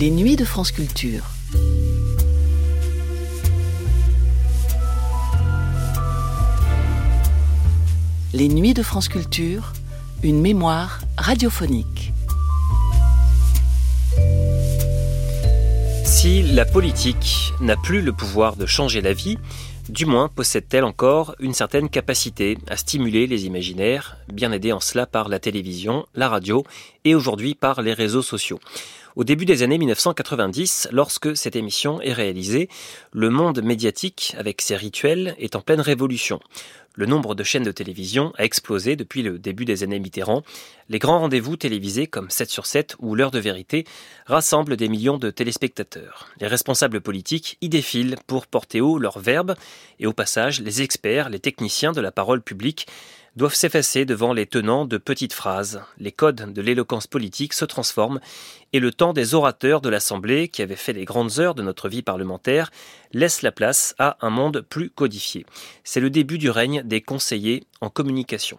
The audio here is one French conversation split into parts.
Les nuits de France Culture. Les nuits de France Culture, une mémoire radiophonique. Si la politique n'a plus le pouvoir de changer la vie, du moins possède-t-elle encore une certaine capacité à stimuler les imaginaires, bien aidée en cela par la télévision, la radio et aujourd'hui par les réseaux sociaux. Au début des années 1990, lorsque cette émission est réalisée, le monde médiatique, avec ses rituels, est en pleine révolution. Le nombre de chaînes de télévision a explosé depuis le début des années Mitterrand. Les grands rendez-vous télévisés comme 7 sur 7 ou L'heure de vérité rassemblent des millions de téléspectateurs. Les responsables politiques y défilent pour porter haut leurs verbes et au passage, les experts, les techniciens de la parole publique doivent s'effacer devant les tenants de petites phrases. Les codes de l'éloquence politique se transforment et le temps des orateurs de l'Assemblée, qui avaient fait les grandes heures de notre vie parlementaire, laisse la place à un monde plus codifié. C'est le début du règne des conseillers en communication.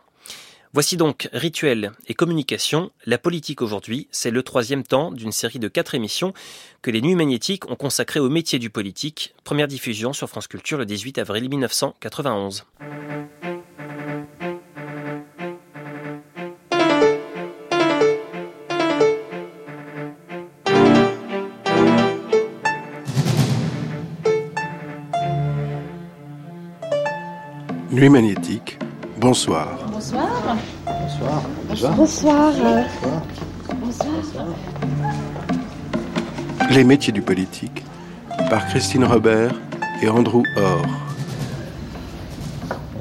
Voici donc Rituel et Communication. La politique aujourd'hui, c'est le troisième temps d'une série de quatre émissions que les Nuits Magnétiques ont consacrées au métier du politique. Première diffusion sur France Culture le 18 avril 1991. Nuit magnétique, bonsoir. Bonsoir. Bonsoir. Déjà Bonsoir. Bonsoir. Les métiers du politique, par Christine Robert et Andrew Orr.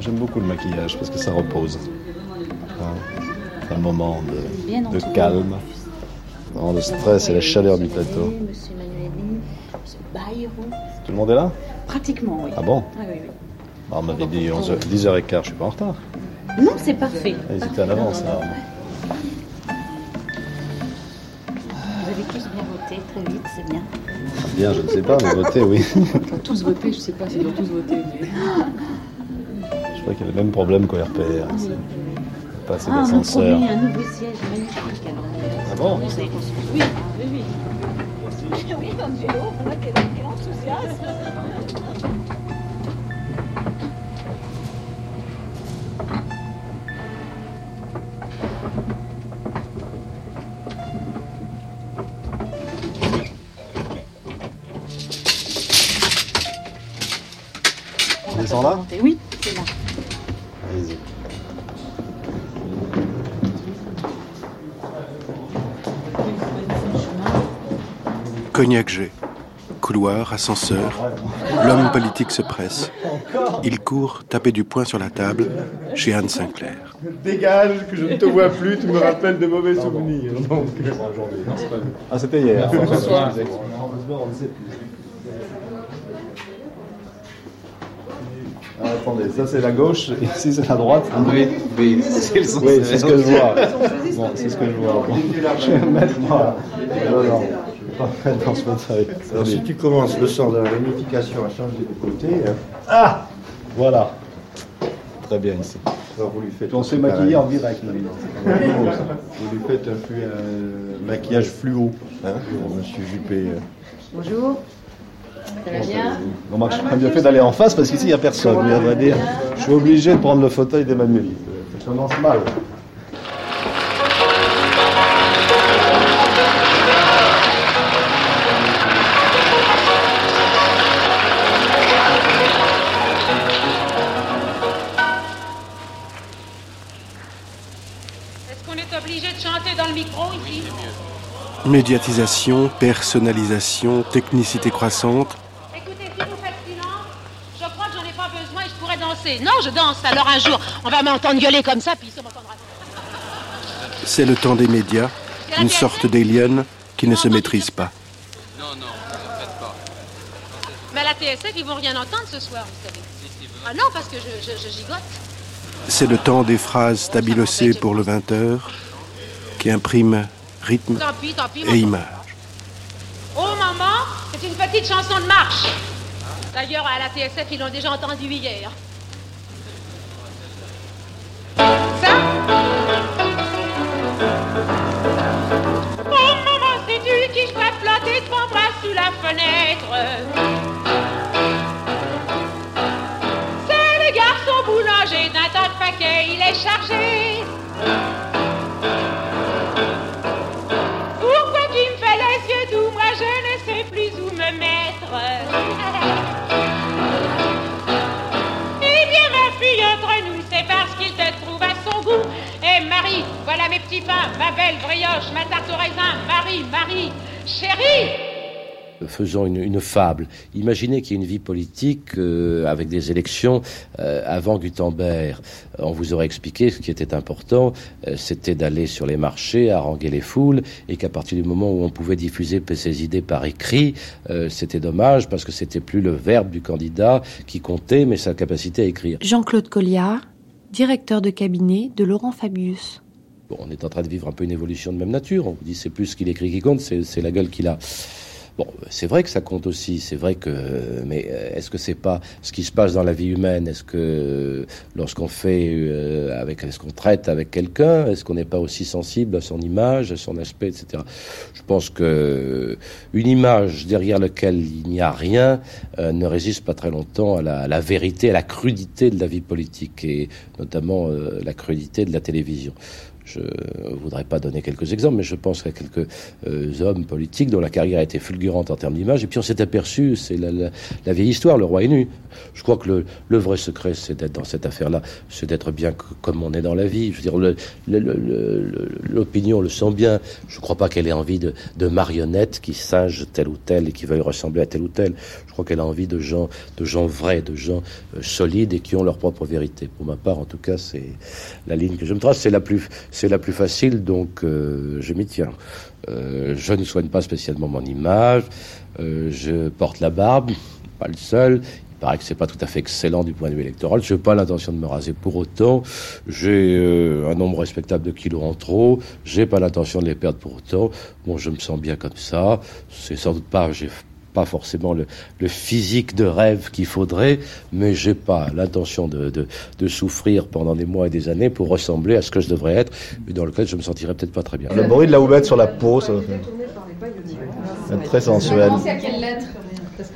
J'aime beaucoup le maquillage parce que ça repose. Hein, C'est un moment de, calme, dans le stress et la chaleur du plateau. Monsieur Manueli, Monsieur Bayrou. Tout le monde est là? Pratiquement, oui. Ah bon? Oui, oui. Ah, On m'avait dit 11 10h15, je suis pas en retard. Non, c'est parfait. Ah, Ils étaient en avance. alors. Vous avez tous bien voté, très vite, c'est bien. Ah, Bien, je ne sais pas, mais voter, oui. tous voter, je sais pas s'ils ont tous voté. Mais... Je crois qu'il y a le même problème qu'au RPR. C'est pas assez Ah, on a un nouveau siège magnifique. Alors, Ah bon oui, oui, oui. Oui, dans le vélo, on voit quel quel enthousiasme. On descend là Oui, c'est là. Allez-y. Cognac G. Couloir, ascenseur. L'homme politique se presse. Il court, taper du poing sur la table, chez Anne Sinclair. Dégage, que je ne te vois plus, tu me rappelles de mauvais souvenirs. Donc, Ah, c'était hier. Attendez, ça c'est la gauche, et ici c'est la droite. Oui, oui, c'est ce que je vois. Bon, c'est ce que je vois. Bon. Je vais me mettre moi. Non, non, je vais pas me mettre dans ce alors, si tu commences le sort de la réunification à changer de côté, hein, Ah Voilà. Très bien ici. alors vous lui faites. On se fait pareil. maquiller en direct maintenant. Vous lui faites un, flu- un maquillage fluo, hein, pour Monsieur Juppé. euh. Bonjour. Ça va bien très bien fait d'aller en face parce qu'ici il n'y a personne. Mais dire, je suis obligé de prendre le fauteuil d'Emmanuel. Ça commence mal. Médiatisation, personnalisation, technicité croissante. Écoutez, si vous faites silence, je crois que j'en ai pas besoin et je pourrais danser. Non, je danse. Alors un jour, on va m'entendre gueuler comme ça, puis ça m'entendra. C'est le temps des médias, une sorte d'alien qui ne se maîtrise pas. Mais à la TSF, ils vont rien entendre ce soir, vous savez. Ah non, parce que je, je- je gigote. C'est le temps des phrases stabilocées pour le 20h, qui impriment rythme Tant pis, tant pis. et image. Oh maman, c'est une petite chanson de marche. D'ailleurs, à la TSF, ils l'ont déjà entendu hier. Ça? Oh maman, c'est tu qui je dois flotter devant C'est le garçon boulanger d'un tas de paquets, il est chargé. Belle brioche, ma tarte au raisin. Marie, Marie, chérie faisons une, une, fable. Imaginez qu'il y ait une vie politique euh, avec des élections euh, avant Gutenberg. On vous aurait expliqué ce qui était important, euh, c'était d'aller sur les marchés, haranguer les foules, et qu'à partir du moment où on pouvait diffuser ses idées par écrit, euh, c'était dommage parce que c'était plus le verbe du candidat qui comptait, mais sa capacité à écrire. Jean-Claude Colliard, directeur de cabinet de Laurent Fabius. Bon, on est en train de vivre un peu une évolution de même nature. On vous dit c'est plus ce qu'il écrit qui compte, c'est la gueule qu'il a. Bon, c'est vrai que ça compte aussi, c'est vrai que, mais euh, est-ce que c'est pas ce qui se passe dans la vie humaine? Est-ce que lorsqu'on fait euh, avec, est-ce qu'on traite avec quelqu'un, est-ce qu'on n'est pas aussi sensible à son image, à son aspect, etc. Je pense que une image derrière laquelle il n'y a rien euh, ne résiste pas très longtemps à la, à la, vérité, à la crudité de la vie politique et notamment euh, la crudité de la télévision. Je ne voudrais pas donner quelques exemples, mais je pense a quelques euh, hommes politiques dont la carrière a été fulgurante en termes d'image. Et puis on s'est aperçu, c'est la, vieille histoire, le roi est nu. Je crois que le, vrai secret, c'est d'être dans cette affaire-là, c'est d'être bien comme on est dans la vie. Je veux dire, l'opinion le, sent bien. Je ne crois pas qu'elle ait envie de, de marionnettes qui singent tel ou tel et qui veuillent ressembler à tel ou tel. Je crois qu'elle a envie de gens, de gens vrais, de gens euh, solides et qui ont leur propre vérité. Pour ma part, en tout cas, c'est la ligne que je me trace. C'est la plus, c'est la plus facile, donc euh, je m'y tiens. Euh, je ne soigne pas spécialement mon image. Euh, je porte la barbe, pas le seul. Il paraît que c'est pas tout à fait excellent du point de vue électoral. Je n'ai pas l'intention de me raser pour autant. J'ai un nombre respectable de kilos en trop. J'ai pas l'intention de les perdre pour autant. Bon, je me sens bien comme ça. C'est sans doute pas. J'ai pas forcément le, le physique de rêve qu'il faudrait, mais j'ai pas l'intention de, de, de, souffrir pendant des mois et des années pour ressembler à ce que je devrais être, mais dans lequel je me sentirais peut-être pas très bien. Le bruit de la houblette sur la peau, ça c'est très sensuel. à quelle lettre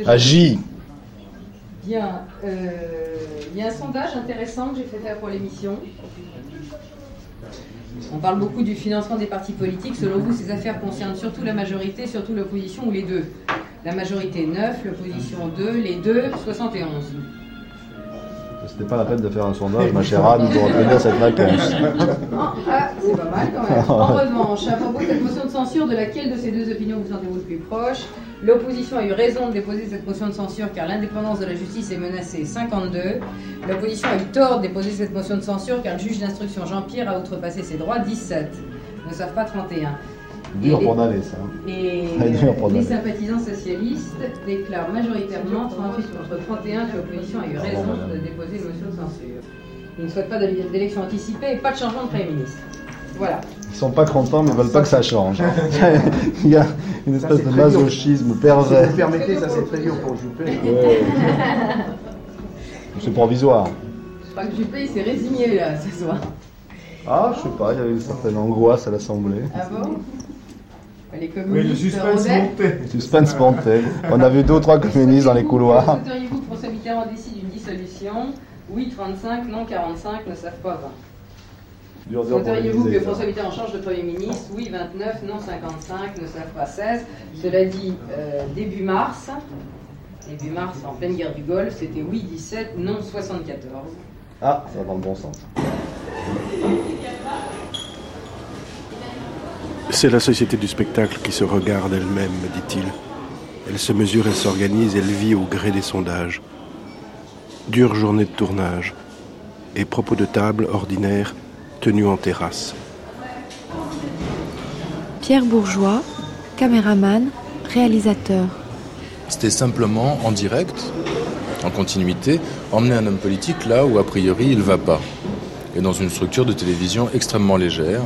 À J. Bien. Il euh, y a un sondage intéressant que j'ai fait faire pour l'émission. On parle beaucoup du financement des partis politiques. Selon vous, ces affaires concernent surtout la majorité, surtout l'opposition ou les deux? La majorité 9, l'opposition 2, les deux 71. C'était pas la peine de faire un sondage, ma chère Anne, pour obtenir cette réponse. Ah, c'est pas mal quand même. En revanche, à propos de cette motion de censure, de laquelle de ces deux opinions vous sentez-vous le plus proche? L'opposition a eu raison de déposer cette motion de censure car l'indépendance de la justice est menacée 52. L'opposition a eu tort de déposer cette motion de censure car le juge d'instruction Jean-Pierre a outrepassé ses droits 17. Ne savent pas 31. Dur pour d'aller ça. Et les sympathisants socialistes déclarent majoritairement 38 contre 31 que l'opposition a eu raison de déposer une motion de censure. Ils ne souhaitent pas d'élection anticipée et pas de changement de Premier ministre. Voilà. Ils sont pas contents, mais ils veulent pas que ça change. Il y a une espèce de masochisme pervers. Si vous permettez, ça c'est très dur pour Juppé. Ouais. c'est provisoire. Je crois que Juppé il s'est résigné là ce soir. Ah, je sais pas, il y avait une certaine angoisse à l'Assemblée. Ah bon? Les oui, le suspense montait. Le suspense montait. On a vu deux ou trois communistes dans les couloirs. Souhaiteriez-vous que François Mitterrand décide d'une dissolution Oui, 35, non, 45, ne savent pas 20. Souhaiteriez-vous que François Mitterrand change de Premier ministre Oui, 29, non, 55, ne savent pas 16. Cela dit, euh, début mars, début mars, en pleine guerre du Golfe, c'était oui, 17, non, 74. Ah, ça va dans le bon sens. C'est la société du spectacle qui se regarde elle-même, me dit-il. Elle se mesure, elle s'organise, elle vit au gré des sondages. Dure journée de tournage et propos de table ordinaires tenus en terrasse. Pierre Bourgeois, caméraman, réalisateur. C'était simplement en direct, en continuité, emmener un homme politique là où a priori il ne va pas. Et dans une structure de télévision extrêmement légère,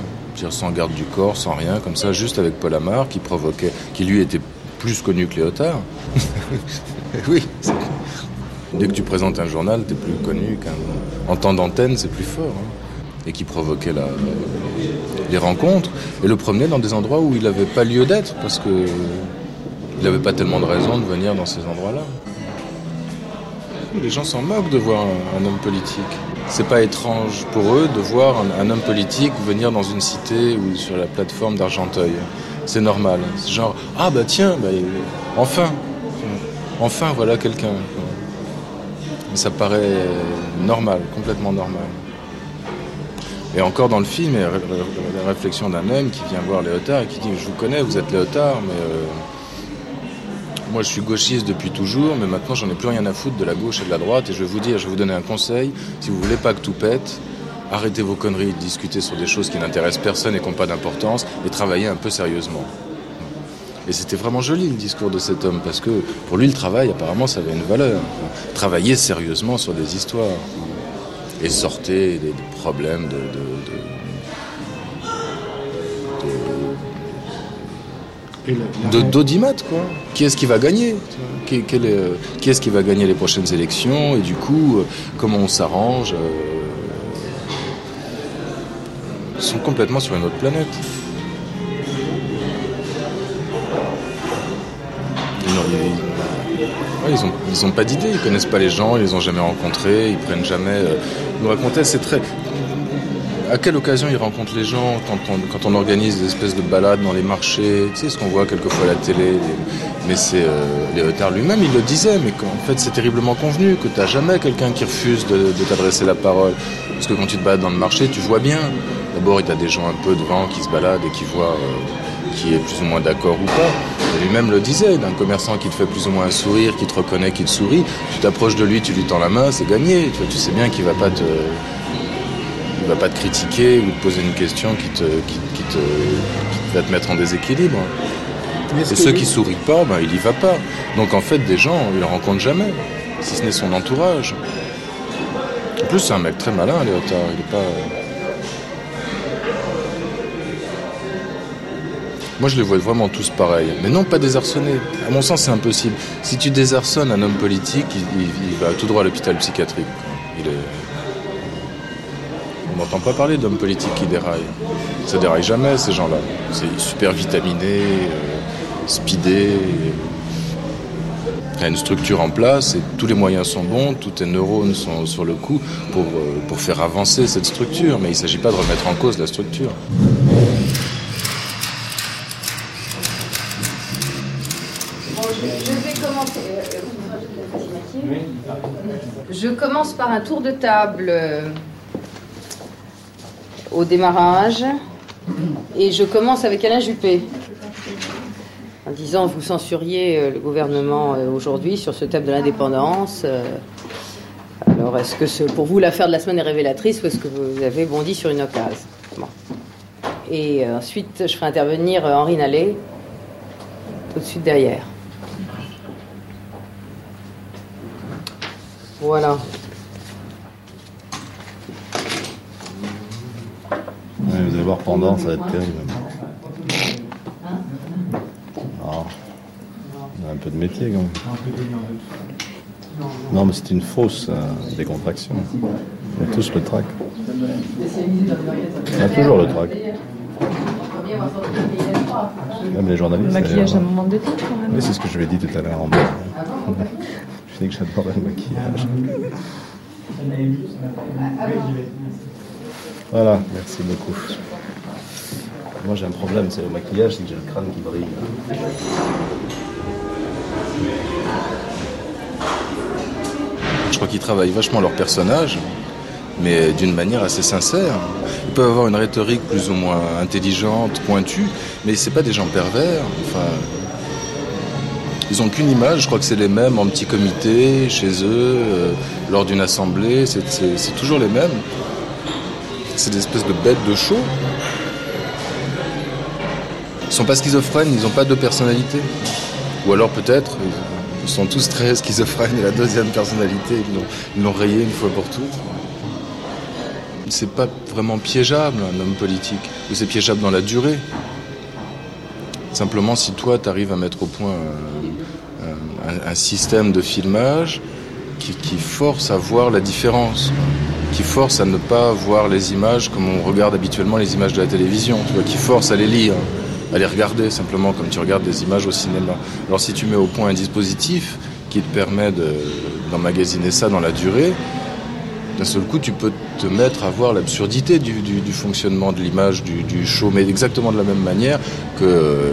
sans garde du corps, sans rien, comme ça, juste avec Paul Amar, qui provoquait, qui lui était plus connu que Léotard. oui. Dès que tu présentes un journal, t'es plus connu qu'un. En temps d'antenne, c'est plus fort. Hein. Et qui provoquait la... les rencontres et le promenait dans des endroits où il n'avait pas lieu d'être parce que il n'avait pas tellement de raison de venir dans ces endroits-là. Les gens s'en moquent de voir un, homme politique. C'est pas étrange pour eux de voir un, homme politique venir dans une cité ou sur la plateforme d'Argenteuil. C'est normal. C'est genre ah bah tiens, bah, enfin, enfin voilà quelqu'un. Ça paraît normal, complètement normal. Et encore dans le film, la réflexion d'un homme qui vient voir Léotard et qui dit Je vous connais, vous êtes Léotard, mais euh, moi je suis gauchiste depuis toujours, mais maintenant j'en ai plus rien à foutre de la gauche et de la droite. Et je vais vous dire, je vais vous donner un conseil si vous voulez pas que tout pète, arrêtez vos conneries de discuter sur des choses qui n'intéressent personne et qui n'ont pas d'importance et travaillez un peu sérieusement. Et c'était vraiment joli le discours de cet homme, parce que pour lui, le travail, apparemment, ça avait une valeur. Travailler sérieusement sur des histoires et sortez des, problèmes de, d'audimat quoi. Qui est-ce qui va gagner qui, est, ce qui va gagner les prochaines élections et du coup euh, comment on s'arrange euh, Ils sont complètement sur une autre planète. ils n'ont pas d'idée, ils connaissent pas les gens, ils les ont jamais rencontrés, ils prennent jamais. Euh, nous racontait, c'est très. À quelle occasion ils rencontrent les gens quand on, organise des espèces de balades dans les marchés, tu sais ce qu'on voit quelquefois à la télé. Mais c'est euh, Léotard lui-même, il le disait, mais en fait c'est terriblement convenu que tu n'as jamais quelqu'un qui refuse de, t'adresser la parole. Parce que quand tu te balades dans le marché, tu vois bien. D'abord, il y a des gens un peu devant qui se baladent et qui voient. Euh, qui est plus ou moins d'accord ou pas. Lui-même le disait, d'un commerçant qui te fait plus ou moins un sourire, qui te reconnaît, qui te sourit, tu t'approches de lui, tu lui tends la main, c'est gagné. Tu, sais bien qu'il va pas te, va pas te critiquer ou te poser une question qui te, qui, te, va te mettre en déséquilibre. Et ceux qui sourient pas, ben, il y va pas. Donc en fait, des gens, il ne rencontre jamais, si ce n'est son entourage. En plus, c'est un mec très malin, Léotard. Il est pas. Moi, je les vois vraiment tous pareils. Mais non, pas désarçonnés. À mon sens, c'est impossible. Si tu désarçonnes un homme politique, il, va tout droit à l'hôpital psychiatrique. On n'entend pas parler d'hommes politiques qui déraillent? Ça déraille jamais, ces gens-là. C'est super vitaminé, euh, speedé. Il y a une structure en place et tous les moyens sont bons, tous tes neurones sont sur le coup pour, euh, pour faire avancer cette structure. Mais il ne s'agit pas de remettre en cause la structure. Je commence par un tour de table au démarrage et je commence avec Alain Juppé en disant vous censuriez euh, le gouvernement euh, aujourd'hui sur ce thème de l'indépendance. Alors est-ce que pour vous l'affaire de la semaine est révélatrice ou est-ce que vous avez bondi sur une occasion Et ensuite je ferai intervenir Henri Nallet tout de suite derrière. Voilà. Vous allez voir pendant, ça va être terrible. Ah. On a un peu de métier quand même. Non, mais c'est une fausse euh, décontraction. On a tous le trac. On a toujours le trac. Même les journalistes. Le maquillage à un moment de temps quand même. Oui, c'est ce que je lui ai dit tout à l'heure en bas sais que j'adore le maquillage. Voilà, merci beaucoup. Moi j'ai un problème, c'est le maquillage, c'est que j'ai le crâne qui brille. Je crois qu'ils travaillent vachement leur personnage, mais d'une manière assez sincère. Ils peuvent avoir une rhétorique plus ou moins intelligente, pointue, mais c'est pas des gens pervers. Enfin, ils n'ont qu'une image, je crois que c'est les mêmes en petit comité, chez eux, euh, lors d'une assemblée, c'est toujours les mêmes. C'est des espèces de bêtes de show. Ils sont pas schizophrènes, ils n'ont pas de personnalité. Ou alors peut-être, ils sont tous très schizophrènes et la deuxième personnalité, ils l'ont rayé une fois pour toutes. C'est pas vraiment piégeable un homme politique, ou c'est piégeable dans la durée. Simplement, si toi, tu arrives à mettre au point un, système de filmage qui, force à voir la différence, qui force à ne pas voir les images comme on regarde habituellement les images de la télévision, tu vois, qui force à les lire, à les regarder simplement comme tu regardes des images au cinéma. Alors si tu mets au point un dispositif qui te permet d'emmagasiner ça dans la durée, d'un seul coup tu peux te mettre à voir l'absurdité du, fonctionnement de l'image, du, show, mais exactement de la même manière que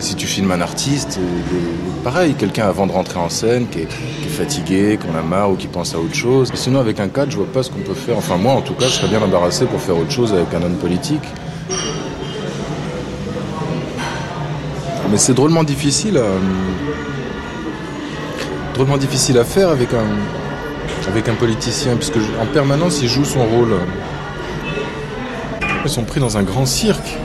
si tu filmes un artiste, euh, pareil, quelqu'un avant de rentrer en scène qui est, fatigué, qu'on a marre ou qui pense à autre chose. sinon avec un cadre, je vois pas ce qu'on peut faire. Enfin moi en tout cas, je serais bien embarrassé pour faire autre chose avec un homme politique. Mais c'est drôlement difficile à, drôlement difficile à faire avec un, avec un politicien, puisque en permanence il joue son rôle. Ils sont pris dans un grand cirque.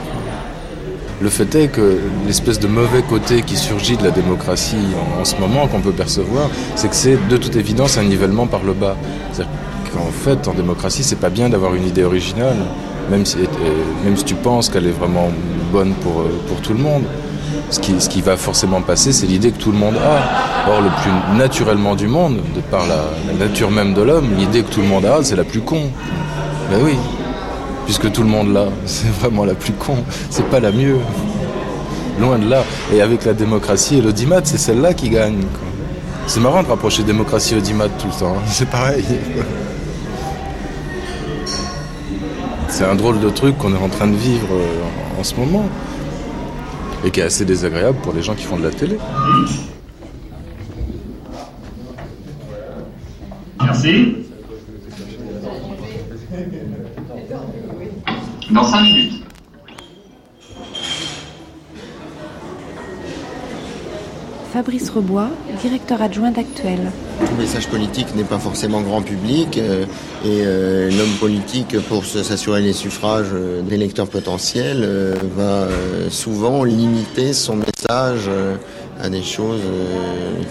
Le fait est que l'espèce de mauvais côté qui surgit de la démocratie en, ce moment, qu'on peut percevoir, c'est que c'est de toute évidence un nivellement par le bas. C'est-à-dire qu'en fait, en démocratie, c'est pas bien d'avoir une idée originale, même si, tu penses qu'elle est vraiment bonne pour, pour tout le monde ce qui, va forcément passer, c'est l'idée que tout le monde a. Or, le plus naturellement du monde, de par la, nature même de l'homme, l'idée que tout le monde a, c'est la plus con. Ben oui, puisque tout le monde l'a, c'est vraiment la plus con, c'est pas la mieux. Loin de là. Et avec la démocratie et l'audimat, c'est celle-là qui gagne. C'est marrant de rapprocher démocratie et audimat tout le temps, hein. c'est pareil. C'est un drôle de truc qu'on est en train de vivre euh, en ce moment et qui est assez désagréable pour les gens qui font de la télé. Merci. Dans 5 minutes. Fabrice Rebois, directeur adjoint d'Actuel. Tout message politique n'est pas forcément grand public euh, et euh, l'homme politique, pour s'assurer les suffrages euh, d'électeurs potentiels, va souvent limiter son message à des choses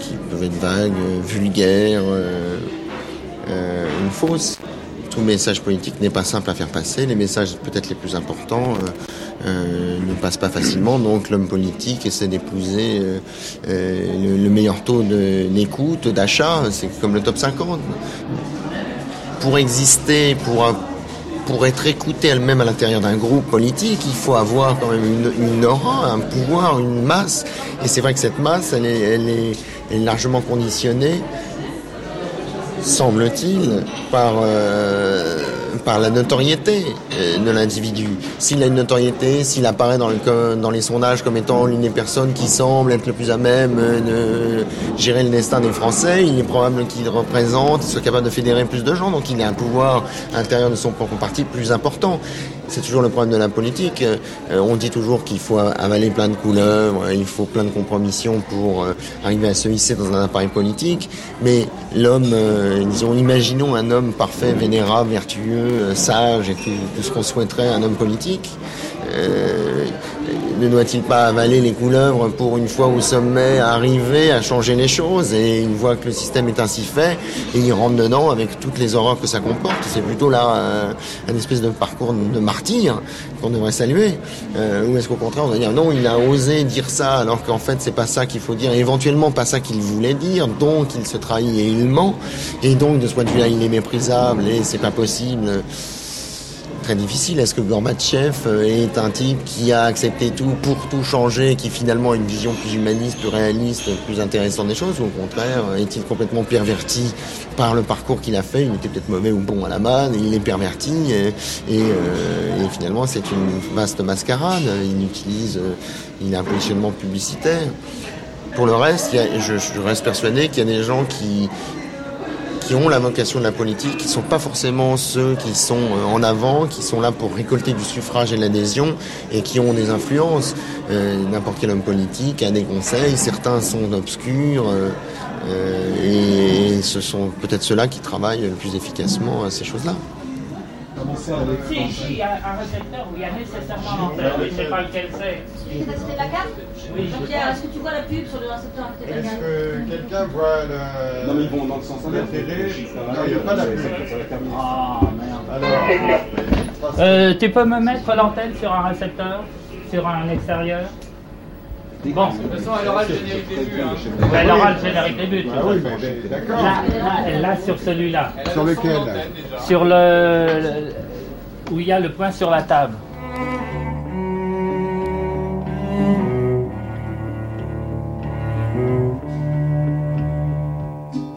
qui peuvent être vagues, vulgaires ou fausses tout message politique n'est pas simple à faire passer. Les messages peut-être les plus importants euh, euh, ne passent pas facilement. Donc l'homme politique essaie d'épouser euh, le, meilleur taux d'écoute, d'achat. C'est comme le top 50. Pour exister, pour pour être écouté elle-même à l'intérieur d'un groupe politique, il faut avoir quand même une, aura, un pouvoir, une masse. Et c'est vrai que cette masse, elle est, elle est largement conditionnée semble-t-il, par, euh, par la notoriété euh, de l'individu. S'il a une notoriété, s'il apparaît dans, le, dans les sondages comme étant l'une des personnes qui semble être le plus à même euh, de gérer le destin des Français, il est probable qu'il représente, soit capable de fédérer plus de gens, donc il a un pouvoir intérieur de son propre parti plus important. C'est toujours le problème de la politique. On dit toujours qu'il faut avaler plein de couleurs, il faut plein de compromissions pour arriver à se hisser dans un appareil politique. Mais l'homme, disons, imaginons un homme parfait, vénérable, vertueux, sage et tout, tout ce qu'on souhaiterait un homme politique. Ne doit-il pas avaler les couleuvres pour une fois au sommet arriver à changer les choses Et une fois que le système est ainsi fait, il rentre dedans avec toutes les horreurs que ça comporte. C'est plutôt là euh, un espèce de parcours de martyr qu'on devrait saluer. Euh, ou est-ce qu'au contraire on va dire non, il a osé dire ça alors qu'en fait c'est pas ça qu'il faut dire, éventuellement pas ça qu'il voulait dire, donc il se trahit et il ment, et donc de ce point de vue-là il est méprisable et c'est pas possible très difficile. Est-ce que Gorbatchev euh, est un type qui a accepté tout pour tout changer, qui finalement a une vision plus humaniste, plus réaliste, plus intéressante des choses, ou au contraire, euh, est-il complètement perverti par le parcours qu'il a fait? Il était peut-être mauvais ou bon à la base, il est perverti, et, euh, finalement c'est une vaste mascarade. Il utilise, il a un positionnement publicitaire. Pour le reste, je reste persuadé qu'il y a des gens qui qui ont la vocation de la politique, qui ne sont pas forcément ceux qui sont euh, en avant, qui sont là pour récolter du suffrage et de l'adhésion et qui ont des influences. Euh, n'importe quel homme politique a des conseils, certains sont obscurs euh, et, ce sont peut-être ceux-là qui travaillent le plus efficacement à ces choses-là. Si, si, il y a un récepteur où il y a nécessairement l'antenne, mais je ne sais pas lequel c'est. La carte Oui. Jean-Pierre, est-ce que tu vois la pub sur le récepteur Est-ce que quelqu'un voit le. Non, mais ils vont dans le sens inverse. Non, il n'y a pas la pub. Ah, merde. Alors. Euh, tu peux me mettre l'antenne sur un récepteur Sur un extérieur? Bon, de toute façon, elle aura le générique des hein. Elle aura le générique des ah hein. mais. Là, sur celui-là. Sur lequel Sur le. où il y a le point sur la table.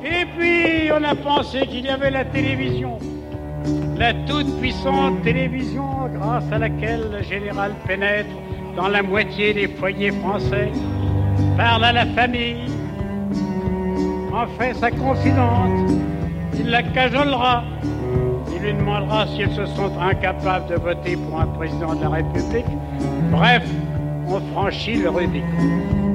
Et puis, on a pensé qu'il y avait la télévision. La toute puissante télévision grâce à laquelle le général pénètre dans la moitié des foyers français, parle à la famille, en fait sa confidente, il la cajolera, il lui demandera si elles se sont incapables de voter pour un président de la République. Bref, on franchit le Rubicon.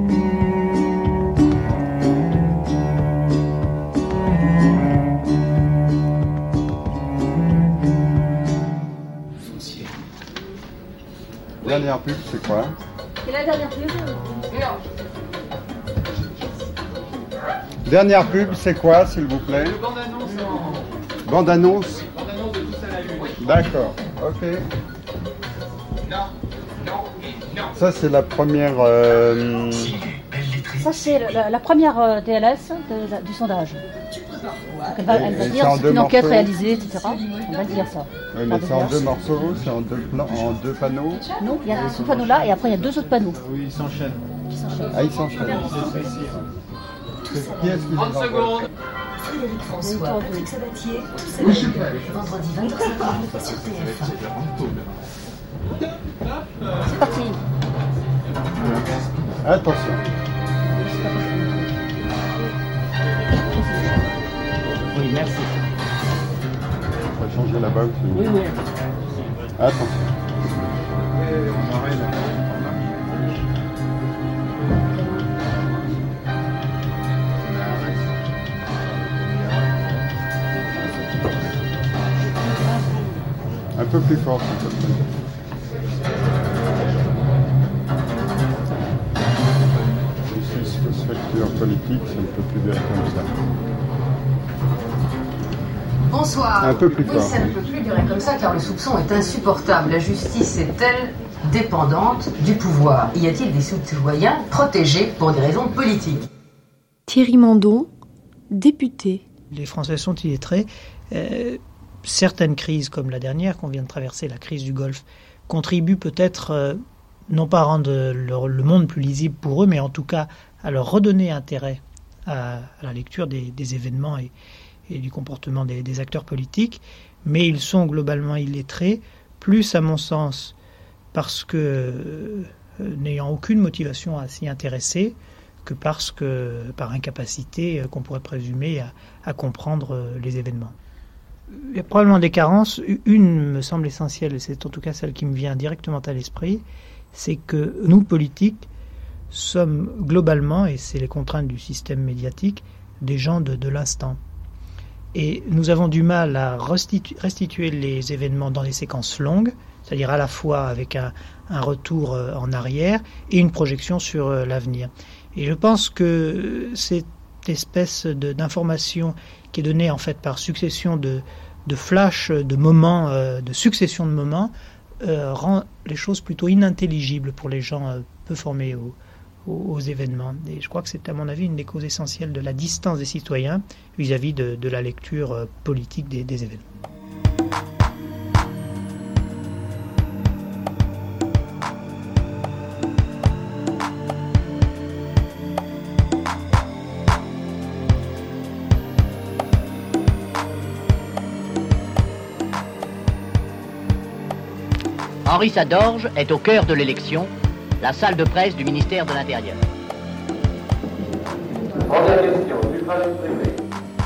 Dernière pub, c'est quoi C'est la dernière pub Dernière pub, c'est quoi, s'il vous plaît Bande-annonce. Bande-annonce Bande-annonce de tous à la une. D'accord, ok. Non, non non. Ça, c'est la première. euh, Ça, c'est la, la première euh, DLS de- du sondage. Donc, elle va, elle va Et dire c'est une enquête réalisée, etc. On va dire ça. Oui, mais c'est en deux morceaux, c'est en deux, plans, en deux panneaux. Non, il y a ce panneau-là et après il y a deux autres panneaux. Oui, ils s'enchaînent. Ah, ils s'enchaînent. Qui est-ce qui les 30 envoie secondes. Frédéric François, Patrick Sabatier, tous. Vendredi 23h sur TF1. C'est parti. Attention. Oui, merci. On va changer la box. Oui, oui. Attention. Un peu plus fort, s'il te plaît. Justice fausse facture politique, ça ne peut plus durer comme ça. Bonsoir. Un peu plus Oui, fort. ça ne peut plus durer comme ça car le soupçon est insupportable. La justice est-elle dépendante du pouvoir? Y a-t-il des citoyens protégés pour des raisons politiques? Thierry Mandon, député. Les Français sont illettrés. Euh, certaines crises, comme la dernière qu'on vient de traverser, la crise du Golfe, contribuent peut-être, euh, non pas à rendre le, le monde plus lisible pour eux, mais en tout cas à leur redonner intérêt à, à la lecture des, des événements et, et du comportement des, acteurs politiques. Mais ils sont globalement illettrés, plus à mon sens parce que, euh, n'ayant aucune motivation à s'y intéresser, que parce que par incapacité euh, qu'on pourrait présumer à, comprendre euh, les événements. Il y a probablement des carences. Une me semble essentielle, et c'est en tout cas celle qui me vient directement à l'esprit, c'est que nous, politiques, sommes globalement, et c'est les contraintes du système médiatique, des gens de l'instant. Et nous avons du mal à restitu- restituer les événements dans des séquences longues, c'est-à-dire à la fois avec un, retour euh, en arrière et une projection sur euh, l'avenir. Et je pense que cette espèce d'information qui est donnée en fait par succession de, flashs, de moments, euh, de succession de moments, rend les choses plutôt inintelligibles pour les gens peu formés aux- événements. Et je crois que c'est à mon avis une des causes essentielles de la distance des citoyens vis-à-vis de, la lecture euh, politique des événements. Henri Sadorge est au cœur de l'élection, la salle de presse du ministère de l'Intérieur.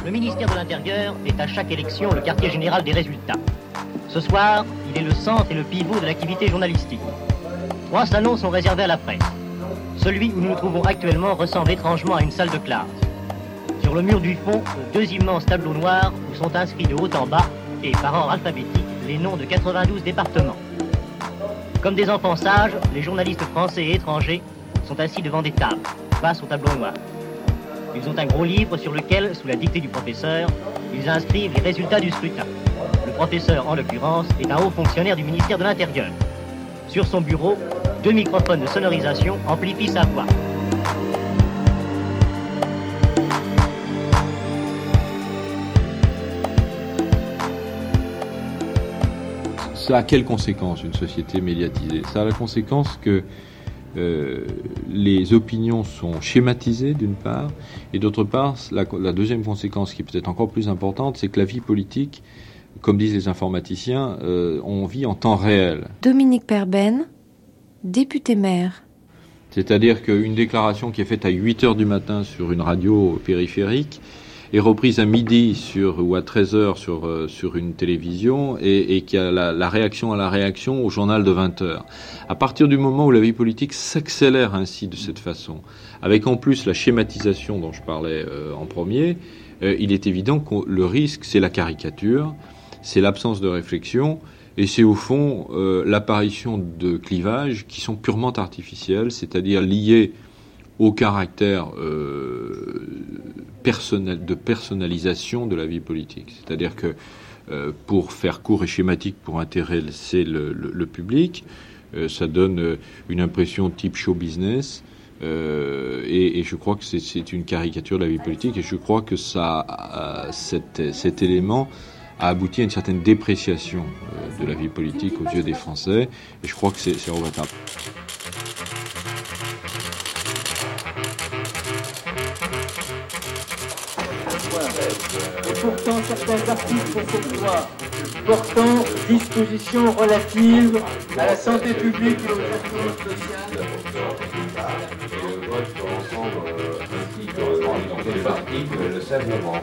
Le ministère de l'Intérieur est à chaque élection le quartier général des résultats. Ce soir, il est le centre et le pivot de l'activité journalistique. Trois salons sont réservés à la presse. Celui où nous nous trouvons actuellement ressemble étrangement à une salle de classe. Sur le mur du fond, deux immenses tableaux noirs où sont inscrits de haut en bas et par ordre alphabétique les noms de 92 départements. Comme des enfants sages, les journalistes français et étrangers sont assis devant des tables, face au tableau noir. Ils ont un gros livre sur lequel, sous la dictée du professeur, ils inscrivent les résultats du scrutin. Le professeur, en l'occurrence, est un haut fonctionnaire du ministère de l'Intérieur. Sur son bureau, deux microphones de sonorisation amplifient sa voix. Ça a quelle conséquence une société médiatisée? Ça a la conséquence que euh, les opinions sont schématisées d'une part, et d'autre part, la, la, deuxième conséquence qui est peut-être encore plus importante, c'est que la vie politique, comme disent les informaticiens, euh, on vit en temps réel. Dominique Perben, député maire. C'est-à-dire qu'une déclaration qui est faite à 8 heures du matin sur une radio périphérique est reprise à midi sur, ou à 13 heures sur, euh, sur une télévision et, et qui a la, réaction à la réaction au journal de 20 heures. À partir du moment où la vie politique s'accélère ainsi de cette façon, avec en plus la schématisation dont je parlais euh, en premier, euh, il est évident que le risque, c'est la caricature, c'est l'absence de réflexion, et c'est au fond l'apparition de clivages qui sont purement artificiels, c'est-à-dire liés au caractère de personnalisation de la vie politique. C'est-à-dire que, euh, pour faire court et schématique, pour intéresser le, public, euh, ça donne une impression type show business. Et, je crois que c'est une caricature de la vie politique et je crois que ça, cet, cet élément a abouti à une certaine dépréciation de la vie politique aux yeux des Français et je crois que c'est regrettable. Loi portant dispositions relatives à la santé publique et aux activités sociales. Le vote sur l'ensemble ainsi que les articles le 16 novembre.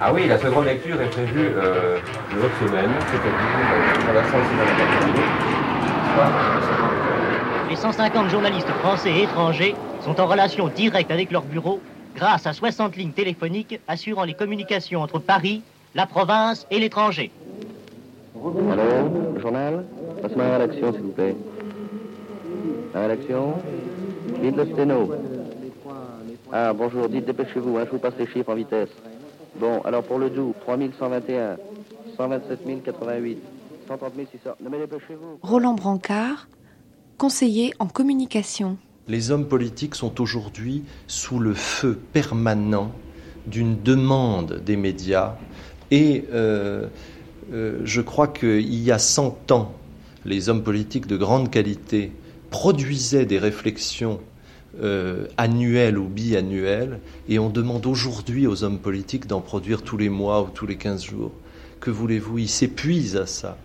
Ah oui, la seconde lecture est prévue euh, l'autre semaine, c'est-à-dire à la salle Les 150 journalistes français et étrangers sont en relation directe avec leur bureau grâce à 60 lignes téléphoniques assurant les communications entre Paris, la province et l'étranger. Allô, journal? Passe-moi à la rédaction, s'il vous plaît. À la rédaction? Dites le sténo. Ah, bonjour, dites, dépêchez-vous, hein, je vous passe les chiffres en vitesse. Bon, alors pour le Doubs, 3121, 127 088, 130 600. Non mais dépêchez-vous. Roland Brancard, conseiller en communication. Les hommes politiques sont aujourd'hui sous le feu permanent d'une demande des médias et euh, euh, je crois qu'il y a 100 ans, les hommes politiques de grande qualité produisaient des réflexions euh, annuelles ou biannuelles et on demande aujourd'hui aux hommes politiques d'en produire tous les mois ou tous les 15 jours. Que voulez-vous? Ils s'épuisent à ça.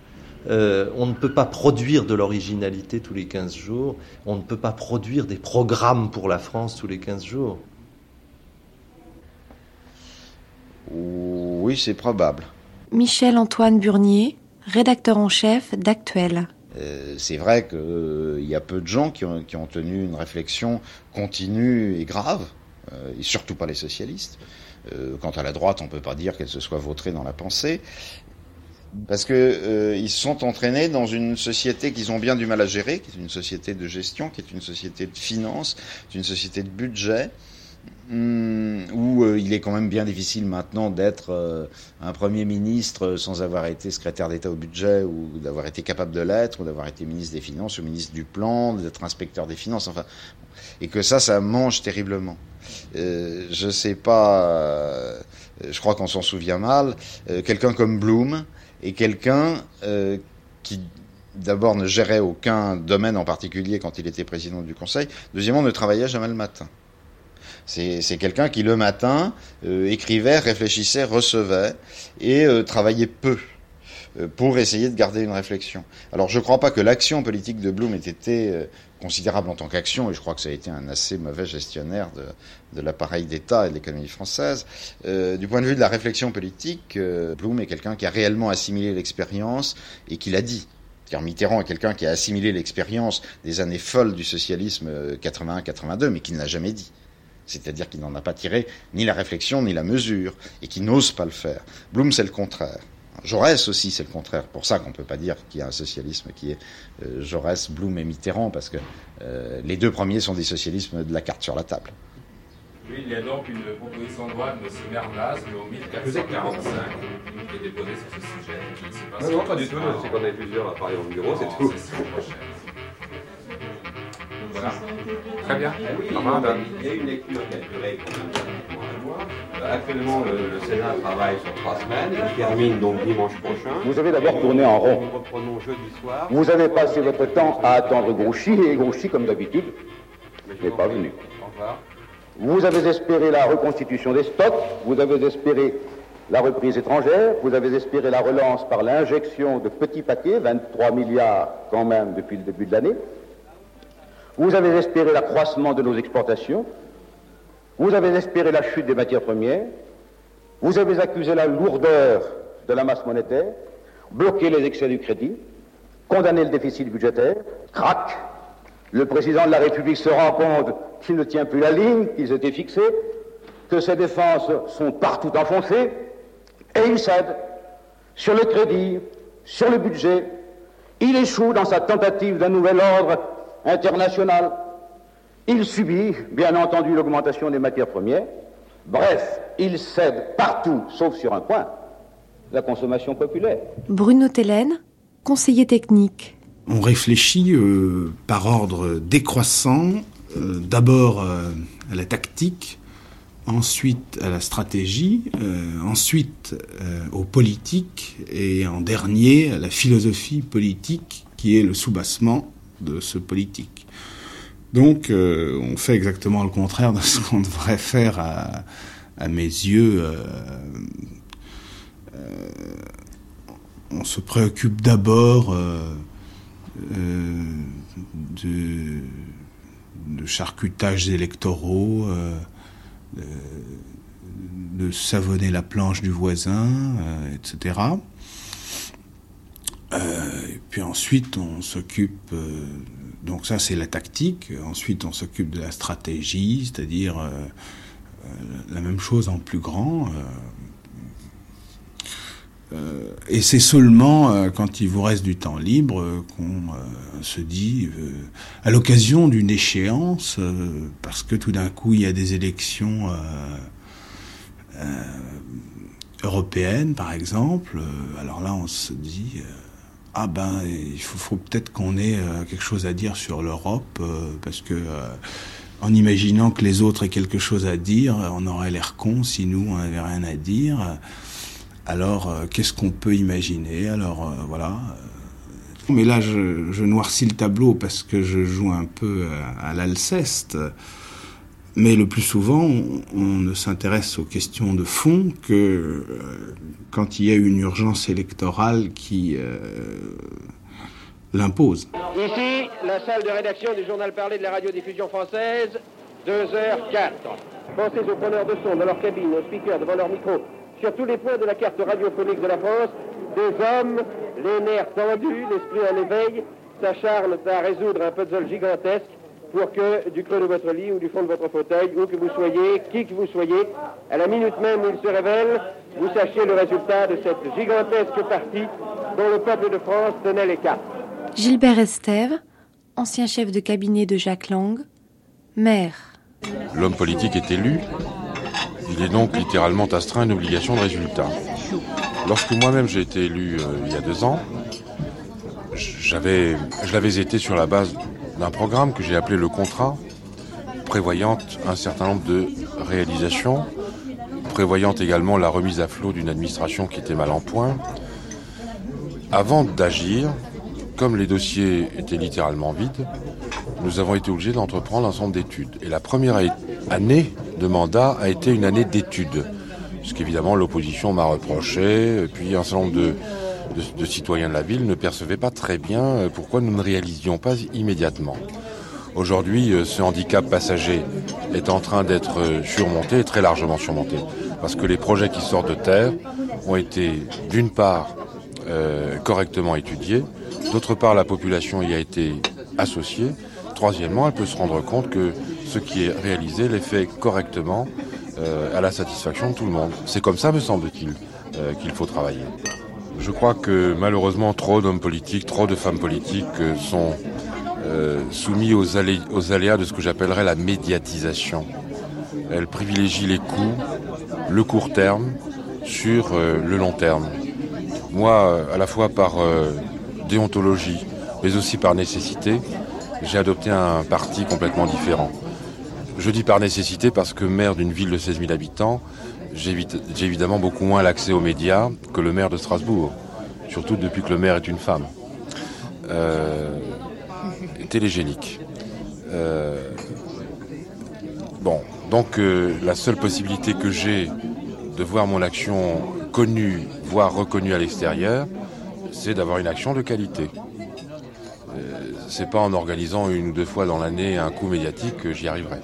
Euh, on ne peut pas produire de l'originalité tous les 15 jours, on ne peut pas produire des programmes pour la France tous les 15 jours. Oui, c'est probable. Michel-Antoine Burnier, rédacteur en chef d'Actuel. Euh, c'est vrai qu'il euh, y a peu de gens qui ont, qui ont, tenu une réflexion continue et grave, euh, et surtout pas les socialistes. quant à la droite, on ne peut pas dire qu'elle se soit vautrée dans la pensée parce que euh, ils sont entraînés dans une société qu'ils ont bien du mal à gérer, qui est une société de gestion, qui est une société de finance, une société de budget, hum, où euh, il est quand même bien difficile maintenant d'être euh, un premier ministre sans avoir été secrétaire d'État au budget ou d'avoir été capable de l'être, ou d'avoir été ministre des Finances ou ministre du Plan, d'être inspecteur des Finances, enfin, et que ça, ça mange terriblement. Euh, je sais pas, je crois qu'on s'en souvient mal. Quelqu'un comme Bloom et quelqu'un euh, qui d'abord ne gérait aucun domaine en particulier quand il était président du Conseil, deuxièmement ne travaillait jamais le matin. C'est quelqu'un qui le matin euh, écrivait, réfléchissait, recevait et euh, travaillait peu pour essayer de garder une réflexion. Alors je ne crois pas que l'action politique de Blum ait été considérable en tant qu'action, et je crois que ça a été un assez mauvais gestionnaire de, l'appareil d'État et de l'économie française. Euh, du point de vue de la réflexion politique, euh, Blum est quelqu'un qui a réellement assimilé l'expérience et qui l'a dit. Car Mitterrand est quelqu'un qui a assimilé l'expérience des années folles du socialisme 81-82, mais qui ne l'a jamais dit. C'est-à-dire qu'il n'en a pas tiré ni la réflexion ni la mesure, et qui n'ose pas le faire. Blum, c'est le contraire. Jaurès aussi, c'est le contraire. Pour ça qu'on ne peut pas dire qu'il y a un socialisme qui est euh, Jaurès, Blum et Mitterrand, parce que euh, les deux premiers sont des socialismes de la carte sur la table. Oui, il y a donc une proposition de loi de M. Mernaz, le 1445, qui est déposée sur ce sujet. Qui non, non, pas du tout. C'est qu'on est plusieurs à parler au bureau, c'est tout. Voilà. Très bien. Oui, il y a eu une lecture qui a duré quand même Actuellement, le, le, Sénat travaille sur trois semaines. Il termine donc dimanche prochain. Vous avez d'abord tourné en rond. Nous reprenons jeudi soir. Vous avez passé votre temps à attendre Grouchy et Grouchy, comme d'habitude, n'est pas venu. Au revoir. Vous avez espéré la reconstitution des stocks, vous avez espéré la reprise étrangère, vous avez espéré la relance par l'injection de petits paquets, 23 milliards quand même depuis le début de l'année. Vous avez espéré l'accroissement de nos exportations. Vous avez espéré la chute des matières premières. Vous avez accusé la lourdeur de la masse monétaire, bloqué les excès du crédit, condamné le déficit budgétaire. Crac Le président de la République se rend compte qu'il ne tient plus la ligne, qu'il s'était fixé, que ses défenses sont partout enfoncées, et il cède sur le crédit, sur le budget. Il échoue dans sa tentative d'un nouvel ordre international. Il subit, bien entendu, l'augmentation des matières premières. Bref, il cède partout, sauf sur un point, la consommation populaire. Bruno Tellen, conseiller technique. On réfléchit euh, par ordre décroissant, euh, d'abord euh, à la tactique, ensuite à la stratégie, euh, ensuite euh, aux politiques et en dernier à la philosophie politique qui est le soubassement de ce politique. Donc euh, on fait exactement le contraire de ce qu'on devrait faire à, mes yeux. on se préoccupe d'abord de, charcutages électoraux, de, de, savonner la planche du voisin, euh, etc. Euh, et puis ensuite, on s'occupe. Euh, donc ça, c'est la tactique. Ensuite, on s'occupe de la stratégie, c'est-à-dire euh, la même chose en plus grand. Euh, et c'est seulement euh, quand il vous reste du temps libre euh, qu'on se dit, à l'occasion d'une échéance, parce que tout d'un coup il y a des élections européennes, par exemple, alors là on se dit, ah ben il faut, peut-être qu'on ait quelque chose à dire sur l'Europe, parce que en imaginant que les autres aient quelque chose à dire, on aurait l'air con si nous on n'avait rien à dire. Alors, euh, qu'est-ce qu'on peut imaginer? Alors, euh, voilà. Mais là, je, noircis le tableau parce que je joue un peu à l'Alceste. Mais le plus souvent, on, ne s'intéresse aux questions de fond que euh, quand il y a une urgence électorale qui euh, l'impose. Ici, la salle de rédaction du journal parlé de la radiodiffusion française, 2h04. Pensez aux preneurs de son dans leur cabine, aux speakers devant leur micro, sur tous les points de la carte radiophonique de la France, des hommes, les nerfs tendus, l'esprit en éveil, s'acharnent à résoudre un puzzle gigantesque pour que du creux de votre lit ou du fond de votre fauteuil, où que vous soyez, qui que vous soyez, à la minute même où il se révèle, vous sachiez le résultat de cette gigantesque partie dont le peuple de France tenait les cartes. Gilbert Estève, ancien chef de cabinet de Jacques Lang, maire. L'homme politique est élu, il est donc littéralement astreint à une obligation de résultat. Lorsque moi-même j'ai été élu euh, il y a deux ans, j'avais, je l'avais été sur la base d'un programme que j'ai appelé le contrat, prévoyant un certain nombre de réalisations, prévoyant également la remise à flot d'une administration qui était mal en point. Avant d'agir, comme les dossiers étaient littéralement vides, nous avons été obligés d'entreprendre un nombre d'études. Et la première année de mandat a été une année d'études. Ce qu'évidemment l'opposition m'a reproché, et puis un certain nombre de, de, citoyens de la ville ne percevaient pas très bien euh, pourquoi nous ne réalisions pas immédiatement. Aujourd'hui, euh, ce handicap passager est en train d'être euh, surmonté, très largement surmonté, parce que les projets qui sortent de terre ont été, d'une part, correctement étudiés, d'autre part, la population y a été associée, troisièmement, elle peut se rendre compte que ce qui est réalisé l'est fait correctement à la satisfaction de tout le monde. C'est comme ça, me semble-t-il, qu'il faut travailler. Je crois que malheureusement, trop d'hommes politiques, trop de femmes politiques euh, sont soumis aux, aux aléas de ce que j'appellerais la médiatisation. Elles privilégient les coûts, le court terme, sur le long terme. Moi, à la fois par déontologie, mais aussi par nécessité, j'ai adopté un parti complètement différent. Je dis par nécessité parce que maire d'une ville de 16 000 habitants, j'ai évidemment beaucoup moins l'accès aux médias que le maire de Strasbourg, surtout depuis que le maire est une femme. Euh, télégénique. Euh, bon, donc euh, la seule possibilité que j'ai de voir mon action connue, voire reconnue à l'extérieur, c'est d'avoir une action de qualité. Euh, c'est pas en organisant une ou deux fois dans l'année un coup médiatique que j'y arriverai.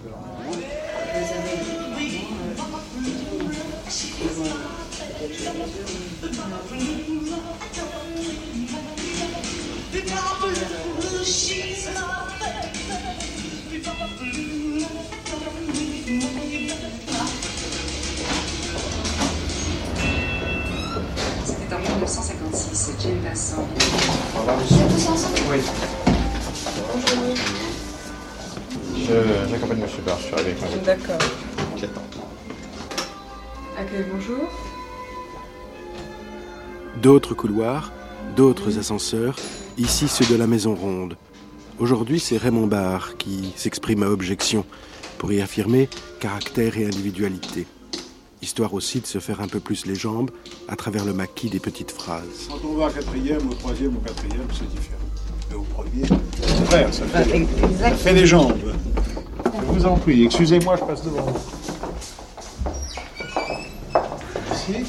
Oui. Je- J'accompagne M. Barr, je suis arrivé avec ma voiture. D'accord. Qui attend. Accueil, bonjour. D'autres couloirs, d'autres ascenseurs, ici ceux de la Maison Ronde. Aujourd'hui, c'est Raymond Barre qui s'exprime à objection pour y affirmer caractère et individualité. Histoire aussi de se faire un peu plus les jambes à travers le maquis des petites phrases. Quand on va à quatrième, au troisième, au quatrième, c'est différent. Mais au premier, c'est vrai, ça fait, ça fait des jambes. Je vous en prie, excusez-moi, je passe devant. Ici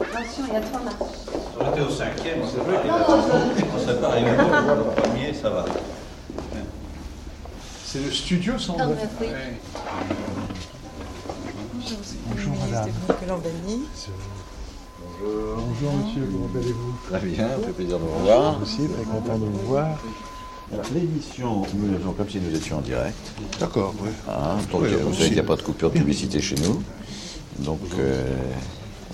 Attention, il y a trois marches. On était au cinquième, c'est vrai qu'il a On serait pas arrivé au premier, ça va. C'est le studio, sans doute. oui. Bonjour, madame. Bonjour. Bonjour, monsieur, comment allez-vous Très bien, ça fait plaisir de vous revoir. Moi aussi, très content de vous voir. Alors, l'émission, nous faisons comme si nous étions en direct. D'accord, oui. Hein, donc, Oui, vous savez qu'il n'y a pas de coupure de publicité chez nous. Donc, euh,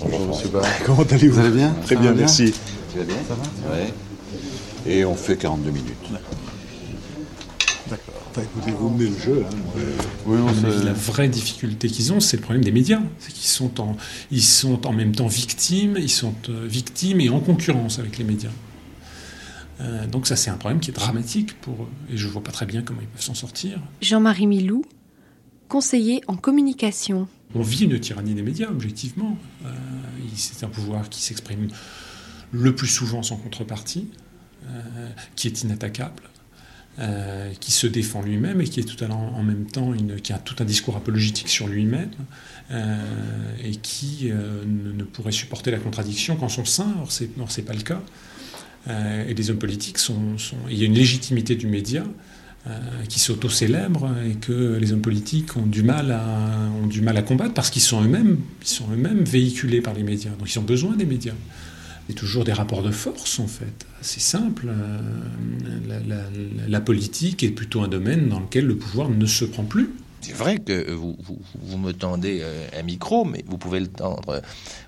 Bonjour, monsieur Barr. Comment allez-vous Vous allez bien Très bien, va merci. Tu vas bien Ça va Ouais. Et on fait 42 minutes. Écoutez, vous menez le jeu. Hein. Oui, La vraie difficulté qu'ils ont, c'est le problème des médias. C'est qu'ils sont en, ils sont en même temps victimes, ils sont euh, victimes et en concurrence avec les médias. Euh, donc ça, c'est un problème qui est dramatique pour eux. Et je vois pas très bien comment ils peuvent s'en sortir. Jean-Marie Milou, conseiller en communication. On vit une tyrannie des médias, objectivement. Euh, c'est un pouvoir qui s'exprime le plus souvent sans contrepartie, euh, qui est inattaquable, euh, qui se défend lui-même et qui est tout à en même temps qui a tout un discours apologétique sur lui-même euh, et qui euh, ne, pourrait supporter la contradiction qu'en son sein. Or, c'est, or, c'est pas le cas. Et les hommes politiques Il y a une légitimité du média qui s'auto-célèbre et que les hommes politiques ont du mal à, ont du mal à combattre parce qu'ils sont eux-mêmes, ils sont eux-mêmes véhiculés par les médias. Donc ils ont besoin des médias. Il y a toujours des rapports de force, en fait. C'est simple. euh, La, la- la politique est plutôt un domaine dans lequel le pouvoir ne se prend plus. C'est vrai que vous, vous- vous me tendez euh, un micro, mais vous pouvez le tendre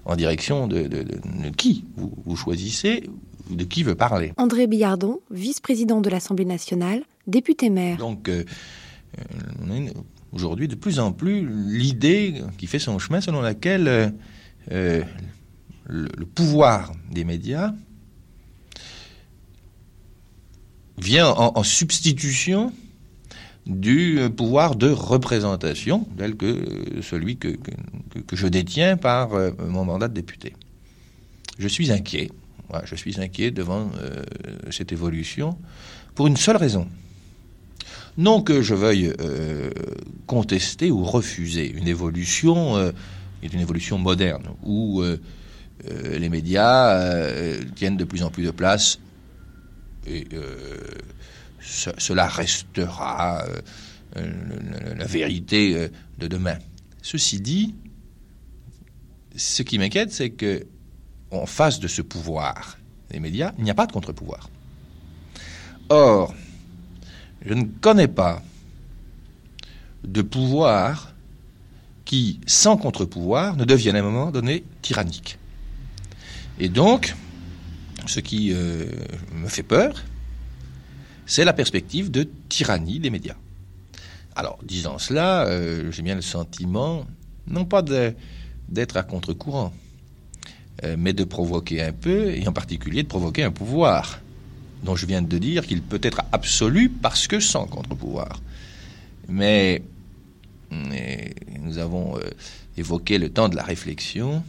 en direction de, de- de- de qui vous, vous choisissez, de qui veut parler. André Billardon, vice-président de l'Assemblée nationale, député maire. Donc, euh, on a une- aujourd'hui de plus en plus l'idée qui fait son chemin selon laquelle euh, le, pouvoir des médias vient en, substitution du pouvoir de représentation tel que euh, celui que, que- je détiens par euh, mon mandat de député. Je suis inquiet. Je suis inquiet devant euh, cette évolution pour une seule raison. Non que je veuille contester ou refuser une évolution, euh, une évolution moderne, où euh, les médias euh, tiennent de plus en plus de place, et euh, ce- cela restera la vérité de demain. Ceci dit, ce qui m'inquiète, c'est que en face de ce pouvoir des médias, il n'y a pas de contre-pouvoir. Or, je ne connais pas de pouvoir qui, sans contre-pouvoir, ne devienne à un moment donné tyrannique. Et donc, ce qui euh, me fait peur, c'est la perspective de tyrannie des médias. Alors, disant cela, euh, j'ai bien le sentiment, non pas d'être à contre-courant, euh, mais de provoquer un peu, et en particulier de provoquer un pouvoir, dont je viens de dire qu'il peut être absolu parce que sans contre-pouvoir. Mais, mais nous avons euh, évoqué le temps de la réflexion.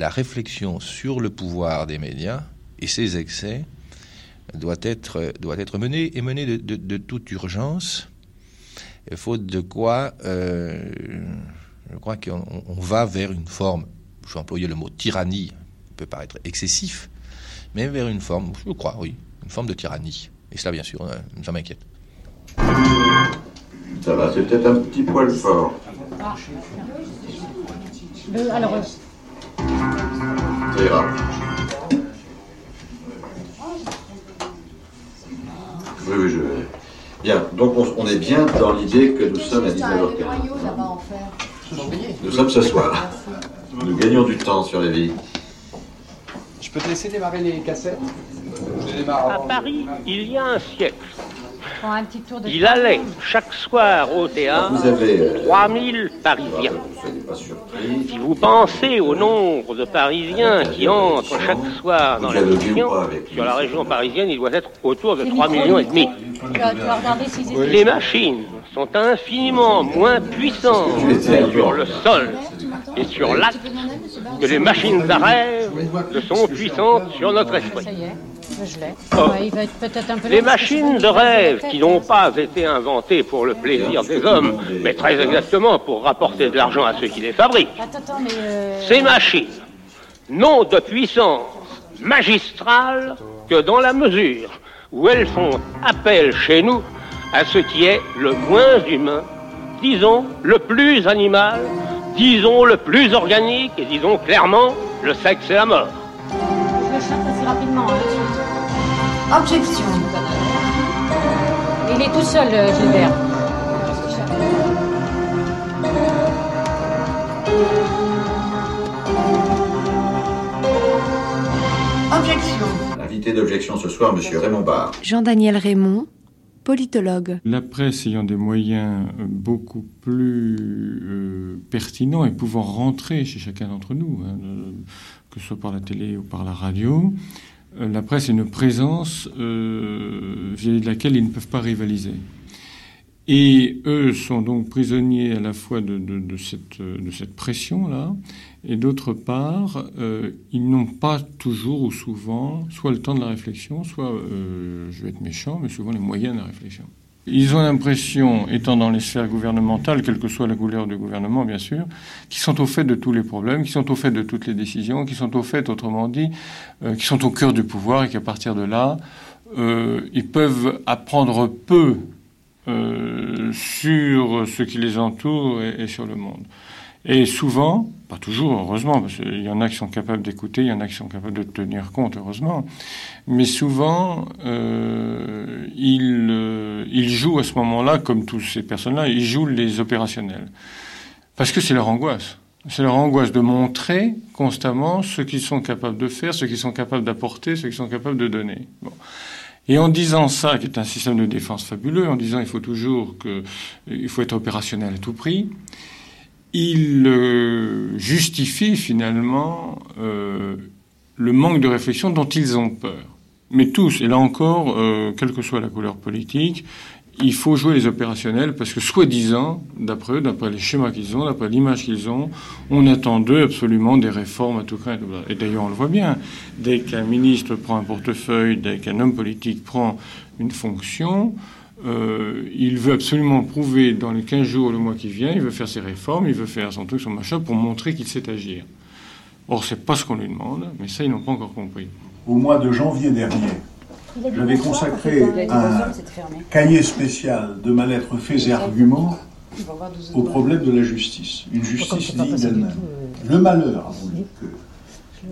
La réflexion sur le pouvoir des médias et ses excès doit être, doit être menée et menée de, de, de toute urgence, faute de quoi euh, je crois qu'on on va vers une forme, je vais employer le mot tyrannie, peut paraître excessif, mais vers une forme, je crois, oui, une forme de tyrannie. Et cela, bien sûr, euh, ça m'inquiète. Ça va, c'est peut-être un petit poil fort. Le- alors, euh, Ça ira. Oui, oui, je vais. Bien, donc on, on est bien dans l'idée que nous sommes à 19h15. là-bas en fer. Nous sommes ce soir. Nous gagnons du temps sur les vies. Je peux te laisser démarrer les cassettes? Je démarre À. Paris, il y a un siècle, un petit tour de il allait chaque soir au théâtre. Vous avez, euh, 3000 Parisiens. Soyez pas surpris. Si vous pensez au nombre de Parisiens qui entrent chaque soir dans la avec sur la région parisienne, il doit être autour de Les 3 micros, millions et les demi. Les machines sont infiniment moins puissantes sur le sol et sur l'acte que les machines à rêve ne sont puissantes sur notre esprit. Je l'ai. Oh. Ouais, il va être peut-être un peu Les machines de rêve qui n'ont pas été inventées pour le plaisir des hommes, mais très exactement pour rapporter de l'argent à ceux qui les fabriquent. Attends, attends, mais... euh, Ces machines n'ont de puissance magistrale que dans la mesure où elles font appel chez nous à ce qui est le moins humain, disons le plus animal, disons le plus organique et disons clairement le sexe et la mort. Chante assez rapidement. hein. Objection. Il est tout seul, euh, Gilbert. Objection. Invité d'objection ce soir, Monsieur Raymond Barre. Jean-Daniel Raymond, politologue. La presse ayant des moyens euh, beaucoup plus euh, pertinents et pouvant rentrer chez chacun d'entre nous, hein, euh, que ce soit par la télé ou par la radio, euh, la presse est une présence euh, vis-à-vis de laquelle ils ne peuvent pas rivaliser. Et eux sont donc prisonniers à la fois de, euh, cette pression-là, et d'autre part, ils n'ont pas toujours ou souvent soit le temps de la réflexion, soit, je vais être méchant, mais souvent les moyens de la réflexion. Ils ont l'impression, étant dans les sphères gouvernementales, quelle que soit la couleur du gouvernement, bien sûr, qu'ils sont au fait de tous les problèmes, qu'ils sont au fait de toutes les décisions, qu'ils sont au fait, autrement dit, euh, qu'ils sont au cœur du pouvoir et qu'à partir de là, euh, ils peuvent apprendre peu euh, sur ce qui les entoure et, et sur le monde. Et souvent, pas toujours, heureusement, parce qu'il y en a qui sont capables d'écouter, il y en a qui sont capables de tenir compte, heureusement, mais souvent, euh, ils, euh, ils jouent à ce moment-là, comme toutes ces personnes-là, ils jouent les opérationnels. Parce que c'est leur angoisse. C'est leur angoisse de montrer constamment ce qu'ils sont capables de faire, ce qu'ils sont capables d'apporter, ce qu'ils sont capables de donner. Et en disant ça, qui est un système de défense fabuleux, en disant il faut toujours être opérationnel à tout prix, il euh, justifie finalement euh, le manque de réflexion dont ils ont peur. Mais tous, et là encore, euh, quelle que soit la couleur politique, il faut jouer les opérationnels parce que, soi-disant, d'après eux, d'après les schémas qu'ils ont, d'après l'image qu'ils ont, on attend d'eux absolument des réformes à tout craint. Et d'ailleurs, on le voit bien. Dès qu'un ministre prend un portefeuille, dès qu'un homme politique prend une fonction, euh, il veut absolument prouver dans les 15 jours, le mois qui vient, il veut faire ses réformes, il veut faire son truc, son machin, pour montrer qu'il sait agir. Or, c'est pas ce qu'on lui demande, mais ça, ils n'ont pas encore compris. Au mois de janvier dernier, j'avais consacré un cahier spécial de ma lettre Faits et Arguments au problème de la justice. Une justice digne d'elle-même. Le malheur a voulu que,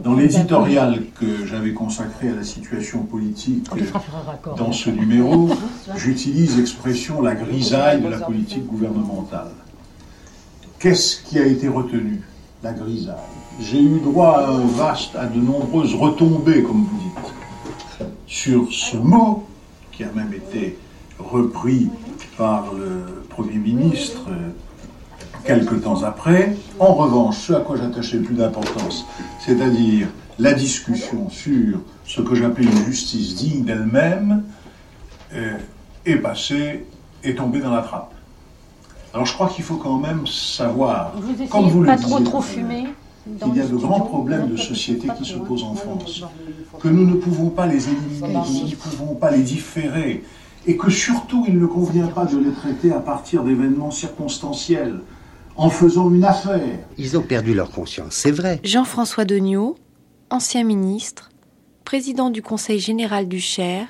dans l'éditorial que j'avais consacré à la situation politique dans ce numéro, j'utilise l'expression la grisaille de la politique gouvernementale. Qu'est-ce qui a été retenu La grisaille? J'ai eu droit à vaste, à de nombreuses retombées, comme vous dites, sur ce mot qui a même été repris par le Premier ministre quelque temps après. En revanche, ce à quoi j'attachais le plus d'importance, c'est-à-dire la discussion sur ce que j'appelais une justice digne d'elle-même, euh, est passée, est tombée dans la trappe. Alors je crois qu'il faut quand même savoir, Vous comme vous de le pas disiez trop trop fumer. qu'il y a de grands problèmes de société qui se posent en France, que nous ne pouvons pas les éliminer, que nous ne pouvons pas les différer, et que surtout il ne convient pas de les traiter à partir d'événements circonstanciels, en faisant une affaire. Ils ont perdu leur conscience, c'est vrai. Jean-François Degnaud, ancien ministre, président du Conseil général du Cher,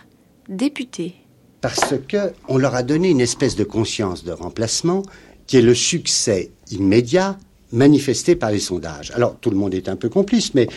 député. Parce que on leur a donné une espèce de conscience de remplacement qui est le succès immédiat manifesté par les sondages. Alors tout le monde est un peu complice, mais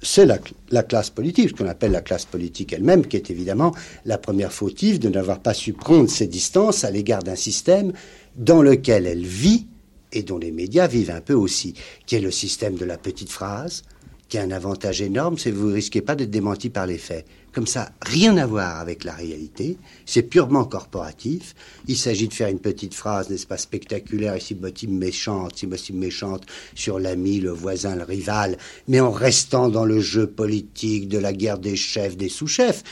c'est la, la classe politique, ce qu'on appelle la classe politique elle-même, qui est évidemment la première fautive de n'avoir pas su prendre ses distances à l'égard d'un système dans lequel elle vit et dont les médias vivent un peu aussi, qui est le système de la petite phrase, qui a un avantage énorme, c'est que vous ne risquez pas d'être démenti par les faits. Comme ça, rien à voir avec la réalité, c'est purement corporatif. Il s'agit de faire une petite phrase, n'est-ce pas, spectaculaire et si possible méchante, si possible méchante, sur l'ami, le voisin, le rival, mais en restant dans le jeu politique de la guerre des chefs, des sous-chefs.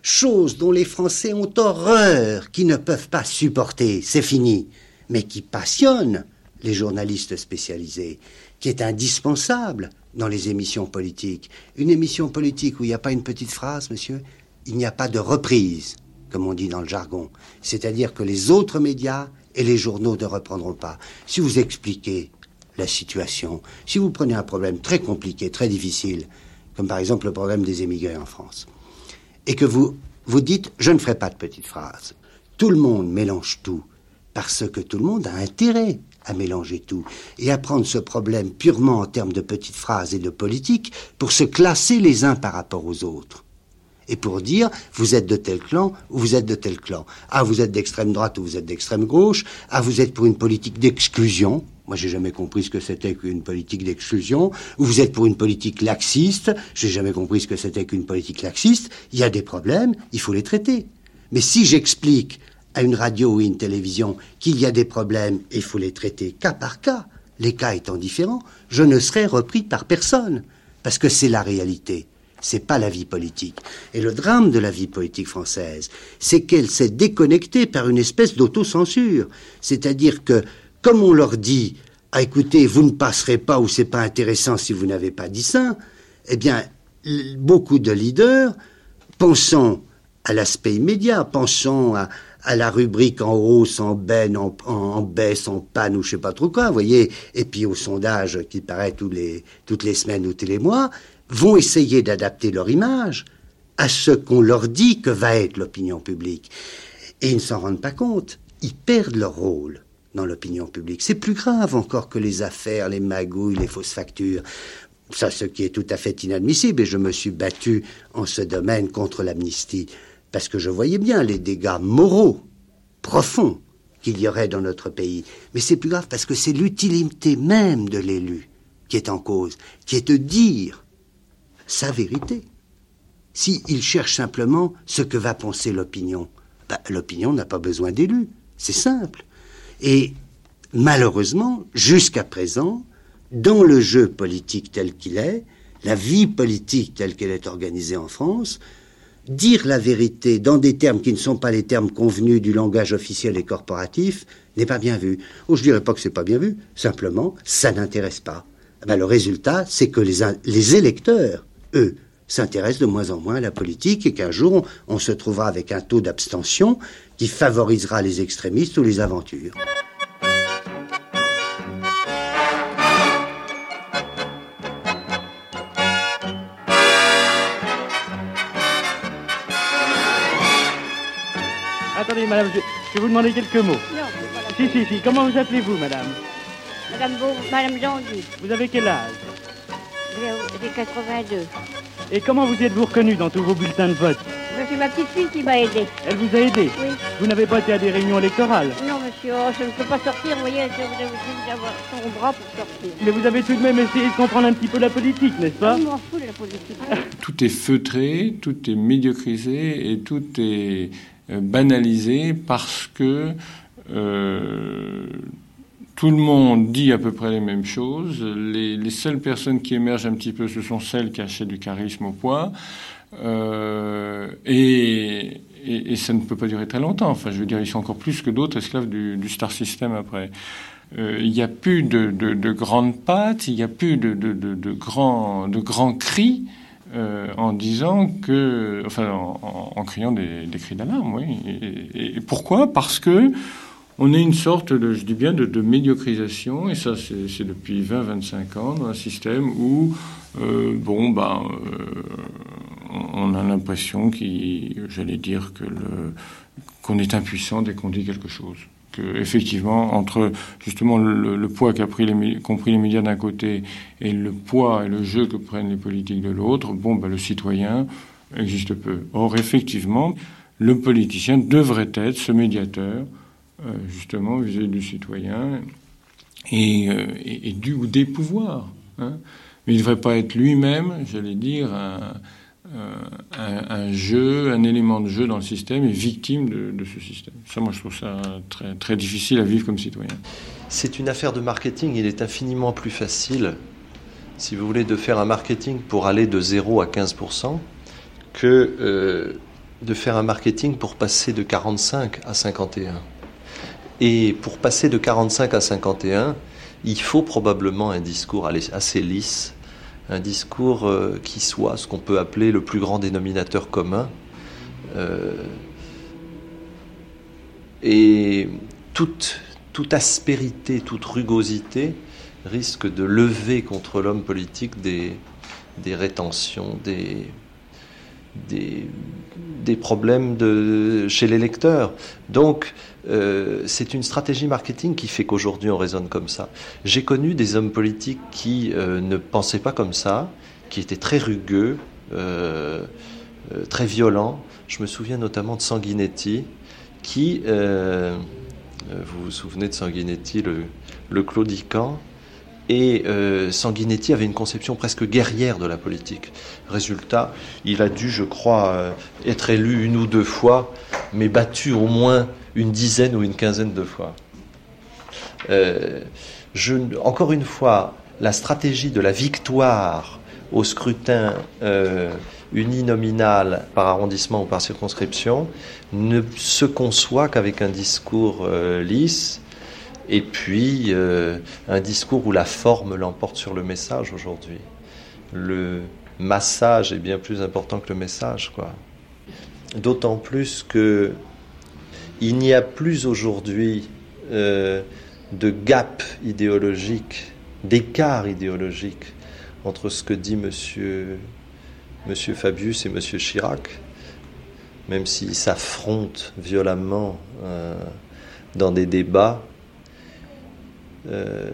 Chose dont les Français ont horreur, qui ne peuvent pas supporter, c'est fini, mais qui passionne les journalistes spécialisés, qui est indispensable dans les émissions politiques. Une émission politique où il n'y a pas une petite phrase, monsieur, il n'y a pas de reprise, comme on dit dans le jargon. C'est-à-dire que les autres médias et les journaux ne reprendront pas. Si vous expliquez la situation, si vous prenez un problème très compliqué, très difficile, comme par exemple le problème des émigrés en France, et que vous vous dites je ne ferai pas de petites phrases. Tout le monde mélange tout parce que tout le monde a intérêt à mélanger tout et à prendre ce problème purement en termes de petites phrases et de politique pour se classer les uns par rapport aux autres. Et pour dire, vous êtes de tel clan ou vous êtes de tel clan. Ah, vous êtes d'extrême droite ou vous êtes d'extrême gauche. Ah, vous êtes pour une politique d'exclusion. Moi, j'ai jamais compris ce que c'était qu'une politique d'exclusion. Ou vous êtes pour une politique laxiste. J'ai jamais compris ce que c'était qu'une politique laxiste. Il y a des problèmes, il faut les traiter. Mais si j'explique à une radio ou une télévision qu'il y a des problèmes et il faut les traiter cas par cas, les cas étant différents, je ne serai repris par personne. Parce que c'est la réalité. C'est pas la vie politique. Et le drame de la vie politique française, c'est qu'elle s'est déconnectée par une espèce d'autocensure. C'est-à-dire que, comme on leur dit, ah, écoutez, vous ne passerez pas ou c'est pas intéressant si vous n'avez pas dit ça, eh bien, beaucoup de leaders, pensant à l'aspect immédiat, pensant à, à la rubrique en hausse, en baisse, en, en- en baisse, en panne ou je sais pas trop quoi, vous voyez, et puis au sondage qui paraît toutes les semaines ou tous les mois, vont essayer d'adapter leur image à ce qu'on leur dit que va être l'opinion publique. Et ils ne s'en rendent pas compte. Ils perdent leur rôle dans l'opinion publique. C'est plus grave encore que les affaires, les magouilles, les fausses factures. Ça, ce qui est tout à fait inadmissible. Et je me suis battu en ce domaine contre l'amnistie. Parce que je voyais bien les dégâts moraux profonds qu'il y aurait dans notre pays. Mais c'est plus grave parce que c'est l'utilité même de l'élu qui est en cause, qui est de dire sa vérité. S'il cherche simplement ce que va penser l'opinion, ben, l'opinion n'a pas besoin d'élus. C'est simple. Et malheureusement, jusqu'à présent, dans le jeu politique tel qu'il est, la vie politique telle qu'elle est organisée en France, dire la vérité dans des termes qui ne sont pas les termes convenus du langage officiel et corporatif n'est pas bien vu. Ou je dirais pas que c'est pas bien vu, simplement, ça n'intéresse pas. Ben, le résultat, c'est que les, électeurs, eux, s'intéressent de moins en moins à la politique et qu'un jour, on se trouvera avec un taux d'abstention qui favorisera les extrémistes ou les aventures. Madame, je, je vais vous demander quelques mots. Non, Si, si, si. Comment vous appelez-vous, madame? Madame, Beau, Madame Vous avez quel âge? J'ai 82. Et comment vous êtes-vous reconnu dans tous vos bulletins de vote? Suis ma petite fille qui m'a aidé. Elle vous a aidé Oui. Vous n'avez pas été à des réunions électorales? Non, monsieur, oh, je ne peux pas sortir, vous voyez, je voulais vous avoir son bras pour sortir. Mais vous avez tout de même essayé de comprendre un petit peu la politique, n'est-ce pas? Je m'en fous de la politique. Tout est feutré, tout est médiocrisé et tout est banalisé parce que euh, tout le monde dit à peu près les mêmes choses. Les, les seules personnes qui émergent un petit peu, ce sont celles qui achètent du charisme au poids. Euh, et, ça ne peut pas durer très longtemps. Enfin, je veux dire, ils sont encore plus que d'autres esclaves du, Star System après. Euh, il n'y a plus de, grandes pattes, il n'y a plus de, de grands cris euh, en disant que, enfin, en, criant des, cris d'alarme, oui. Et, pourquoi? Parce que on est une sorte de, je dis bien, de, médiocrisation, et ça, c'est depuis 20-25 ans, dans un système où, euh, bon, ben, on a l'impression qu'il, j'allais dire que le, qu'on est impuissant dès qu'on dit quelque chose. Que effectivement, entre justement le, poids qu'a pris qu'ont pris les médias d'un côté et le poids et le jeu que prennent les politiques de l'autre, bon, ben, le citoyen existe peu. Or, effectivement, le politicien devrait être ce médiateur, euh, justement, vis-à-vis du citoyen et, euh, du ou des pouvoirs. Hein. Mais il ne devrait pas être lui-même, j'allais dire, un, euh, un, jeu, un élément de jeu dans le système est victime de, ce système. Ça, moi, je trouve ça très, difficile à vivre comme citoyen. C'est une affaire de marketing. Il est infiniment plus facile, si vous voulez, de faire un marketing pour aller de 0 à 15% que euh, de faire un marketing pour passer de 45 à 51. Et pour passer de 45 à 51, il faut probablement un discours assez lisse un discours euh, qui soit ce qu'on peut appeler le plus grand dénominateur commun. Euh, et toute, aspérité, toute rugosité risque de lever contre l'homme politique des, des rétentions, des, problèmes chez les lecteurs. Donc, euh, c'est une stratégie marketing qui fait qu'aujourd'hui on raisonne comme ça. J'ai connu des hommes politiques qui euh, ne pensaient pas comme ça, qui étaient très rugueux, euh, très violents. Je me souviens notamment de Sanguinetti, qui, vous vous souvenez de Sanguinetti, le, le et Sanguinetti avait une conception presque guerrière de la politique. Résultat, il a dû, je crois, être élu une ou deux fois, mais battu au moins une dizaine ou une quinzaine de fois. Euh, je, encore une fois, la stratégie de la victoire au scrutin euh, uninominal par arrondissement ou par circonscription ne se conçoit qu'avec un discours euh, lisse et puis euh, un discours où la forme l'emporte sur le message aujourd'hui. Le massage est bien plus important que le message, quoi. D'autant plus que il n'y a plus aujourd'hui euh, de gap idéologique, d'écart idéologique entre ce que dit monsieur, monsieur Fabius et monsieur Chirac, même s'ils s'affrontent violemment euh, dans des débats. Euh,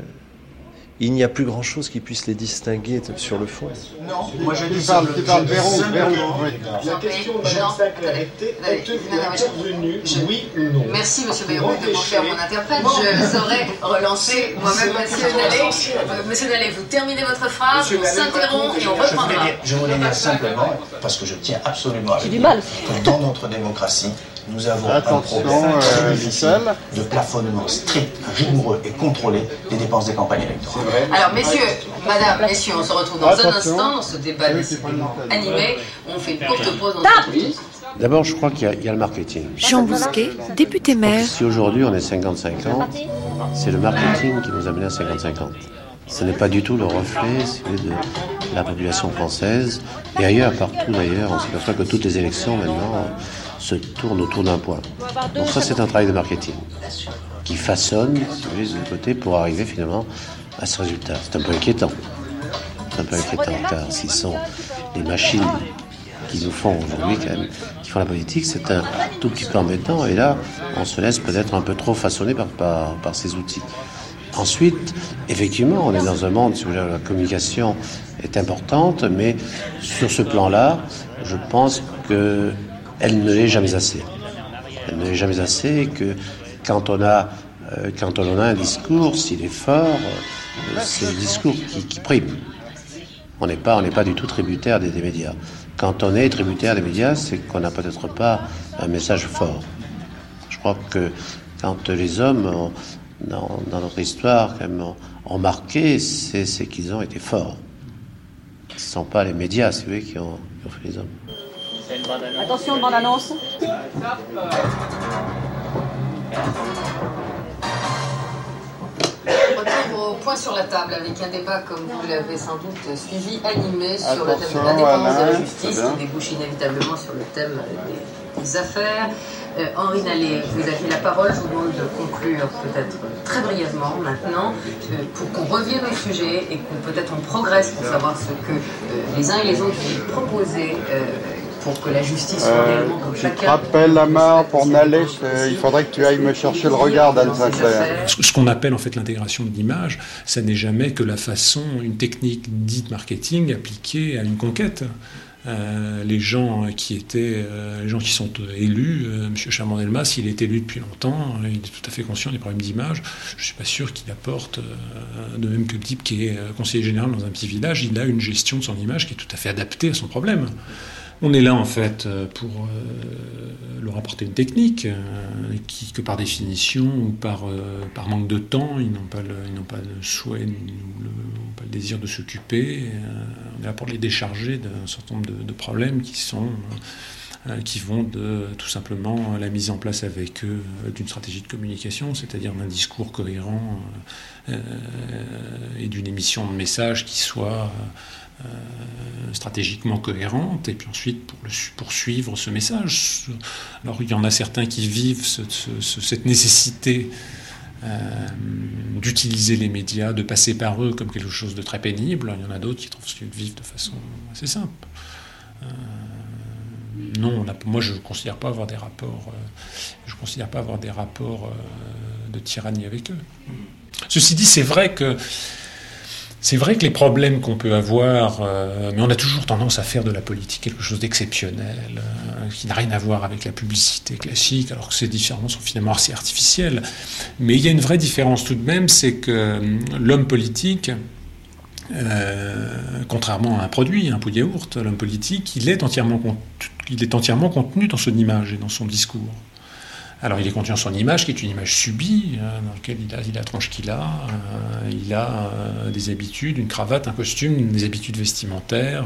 il n'y a plus grand chose qui puisse les distinguer sur le fond. Non, moi je dis ça. Tu parles Véron, La question de Madame est intervenue, oui ou non Merci Monsieur Véron de m'en faire mon interprète. Je saurais relancer moi-même Monsieur Nallet. Monsieur Nallet, vous terminez votre phrase, on s'interrompt et on reprendra. Je voulais dire simplement, parce que je tiens absolument à le dire, que dans notre démocratie, nous avons un problème euh, de plafonnement strict, rigoureux et contrôlé des dépenses des campagnes électorales. Alors, messieurs, madame, messieurs, on se retrouve dans un instant dans ce débat animé. On fait une courte pause. D'abord, je crois qu'il y, a le marketing. Jean Bousquet, député maire. Si aujourd'hui on est 55 ans, c'est le marketing qui nous a mené à 55 ans. Ce n'est pas du tout le reflet de la population française. Et ailleurs, partout d'ailleurs, on s'aperçoit que toutes les élections maintenant se tourne autour d'un point. Donc ça, c'est un travail de marketing qui façonne, si vous voulez, de côté pour arriver finalement à ce résultat. C'est un peu inquiétant. C'est un peu inquiétant car s'ils sont les machines qui nous font aujourd'hui, qui font la politique, c'est un tout petit peu embêtant. Et là, on se laisse peut-être un peu trop façonner par, par, par ces outils. Ensuite, effectivement, on est dans un monde, si vous voulez, la communication est importante, mais sur ce plan-là, je pense que elle ne l'est jamais assez. Elle ne l'est jamais assez que quand on a, euh, quand on a un discours, s'il est fort, euh, c'est le discours qui, prime. On n'est pas, pas du tout tributaire des, médias. Quand on est tributaire des médias, c'est qu'on n'a peut-être pas un message fort. Je crois que quand les hommes, dans, notre histoire, ont, marqué, c'est qu'ils ont été forts. Ce ne sont pas les médias, qui ont, qui ont fait les hommes. Attention, bande-annonce. Retour au point sur la table avec un débat, comme vous l'avez sans doute suivi, animé sur le thème de l'indépendance de la justice, qui débouche inévitablement sur le thème des, des affaires. Euh, Henri Nallet, vous avez la parole. Je vous demande de conclure peut-être très brièvement maintenant euh, pour qu'on revienne au sujet et qu'on peut-être on progresse pour savoir ce que euh, les uns et les autres vont proposer pour que la justice soit réellement comme chacun. te rappelles, Lamar, pour Nallet, euh, il faudrait que tu ailles me chercher le regard Sinclair. Ce ce qu'on appelle en fait l'intégration de l'image, ça n'est jamais que la façon, une technique dite marketing appliquée à une conquête. Euh, les gens qui étaient, euh, les gens qui sont élus, euh, M. Charmand-Delmas, il est élu depuis longtemps, il est tout à fait conscient des problèmes d'image. Je ne suis pas sûr qu'il apporte, euh, de même que le type qui est euh, conseiller général dans un petit village, il a une gestion de son image qui est tout à fait adaptée à son problème. On est là en fait euh, pour euh, leur apporter une technique euh, que par définition ou par, par manque de temps, ils n'ont pas le, pas le souhait ni le, ou pas le désir de s'occuper. On est là pour les décharger d'un certain nombre de, de problèmes qui sont qui vont de tout simplement la mise en place avec eux d'une stratégie de communication, c'est-à-dire d'un discours cohérent et d'une émission de messages qui soit stratégiquement cohérente, et puis ensuite pour poursuivre ce message. Alors il y en a certains qui vivent ce- ce- ce- cette nécessité euh, d'utiliser les médias, de passer par eux comme quelque chose de très pénible. Il y en a d'autres qui trouvent qu'ils vivent de façon assez simple. Euh, non, moi je ne considère pas avoir des rapports, euh, je considère pas avoir des rapports euh, de tyrannie avec eux. Ceci dit, c'est vrai que c'est vrai que les problèmes qu'on peut avoir, euh, mais on a toujours tendance à faire de la politique quelque chose d'exceptionnel, euh, qui n'a rien à voir avec la publicité classique, alors que ces différences sont finalement assez artificielles. Mais il y a une vraie différence tout de même, c'est que euh, l'homme politique, contrairement à un produit, un pot de yaourt, l'homme politique, il est entièrement contenu dans son image et dans son discours. Alors il est contenu dans son image, qui est une image subie, hein, dans laquelle il a, la tronche qu'il a, euh, il a euh, des habitudes, une cravate, un costume, des habitudes vestimentaires,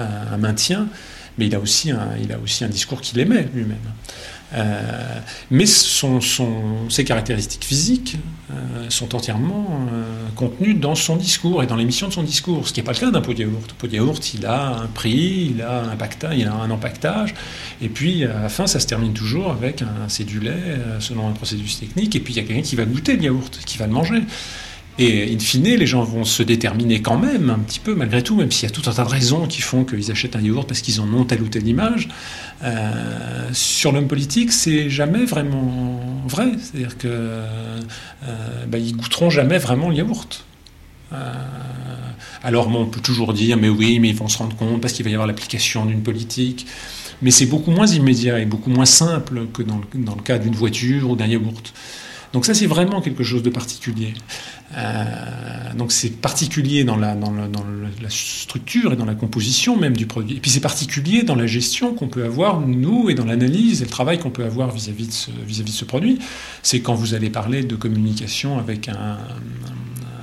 euh, un, maintien, mais il a aussi un, il a aussi un discours qu'il aimait lui-même. Euh, mais ses caractéristiques physiques euh, sont entièrement euh, contenues dans son discours et dans l'émission de son discours, ce qui n'est pas le cas d'un pot de yaourt. Pot de yaourt, il a un prix, il a un, pacta, empaquetage, et puis à la fin, ça se termine toujours avec un euh, selon un processus technique, et puis il y a quelqu'un qui va goûter le yaourt, qui va le manger. Et in fine, les gens vont se déterminer quand même, un petit peu, malgré tout, même s'il y a tout un tas de raisons qui font qu'ils achètent un yaourt parce qu'ils en ont telle ou telle image. Euh, sur l'homme politique, c'est jamais vraiment vrai. C'est-à-dire que euh, bah, goûteront jamais vraiment le yaourt. Euh, alors bon, on peut toujours dire, mais oui, mais ils vont se rendre compte parce qu'il va y avoir l'application d'une politique. Mais c'est beaucoup moins immédiat et beaucoup moins simple que dans le, dans le cas d'une voiture ou d'un yaourt. Donc ça, c'est vraiment quelque chose de particulier. Euh, donc c'est particulier dans, la, structure et dans la composition même du produit. Et puis c'est particulier dans la gestion qu'on peut avoir, nous, et dans l'analyse et le travail qu'on peut avoir vis-à-vis de, ce- vis-à-vis de ce produit. C'est quand vous allez parler de communication avec un,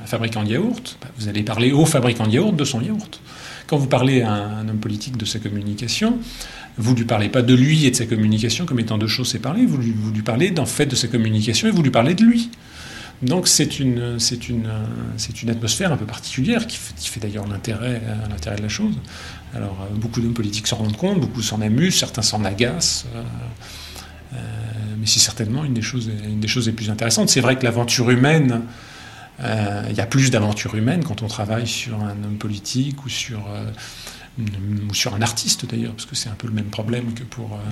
un fabricant de yaourt, bah, vous allez parler au fabricant de yaourt de son yaourt. Quand vous parlez à un homme politique de sa communication, vous ne lui parlez pas de lui et de sa communication comme étant deux choses séparées, vous lui, vous lui parlez d'en fait de sa communication et vous lui parlez de lui. Donc c'est une, c'est une, c'est une atmosphère un peu particulière qui fait, d'ailleurs l'intérêt, euh, l'intérêt de la chose. Alors euh, beaucoup d'hommes politiques s'en rendent compte, beaucoup s'en amusent, certains s'en agacent. euh, mais c'est certainement une des, choses, une des choses les plus intéressantes. C'est vrai que l'aventure humaine, il y a plus d'aventure humaine quand on travaille sur un homme politique ou sur, euh, ou sur un artiste d'ailleurs, parce que c'est un peu le même problème que pour, euh,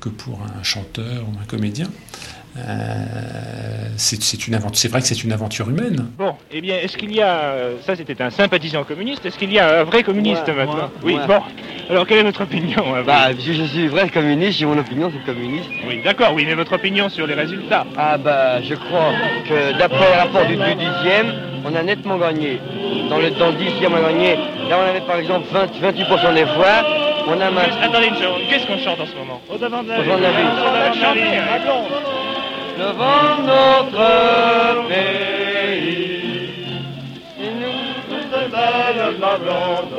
que pour un chanteur ou un comédien. Euh, c'est une aventure- c'est vrai que c'est une aventure humaine. Bon, eh bien, est-ce qu'il y a. euh, Ça, c'était un sympathisant communiste. Est-ce qu'il y a un vrai communiste maintenant moi, Oui, moi. bon. Alors, quelle est votre opinion à vous Bah, je, je suis vrai communiste, j'ai mon opinion, c'est communiste. Oui, d'accord, oui, mais votre opinion sur les résultats Ah bah, je crois que d'après le rapport du, du dixième, on a nettement gagné. Dans le, le dixième, on a gagné. Là, on avait par exemple 20, 28% des voix. On a. Attendez une seconde, qu'est-ce qu'on chante en ce moment? Au devant de la Au devant de la ville. Au devant de la ville. Devant notre pays, et nous, toutes belles ma blonde,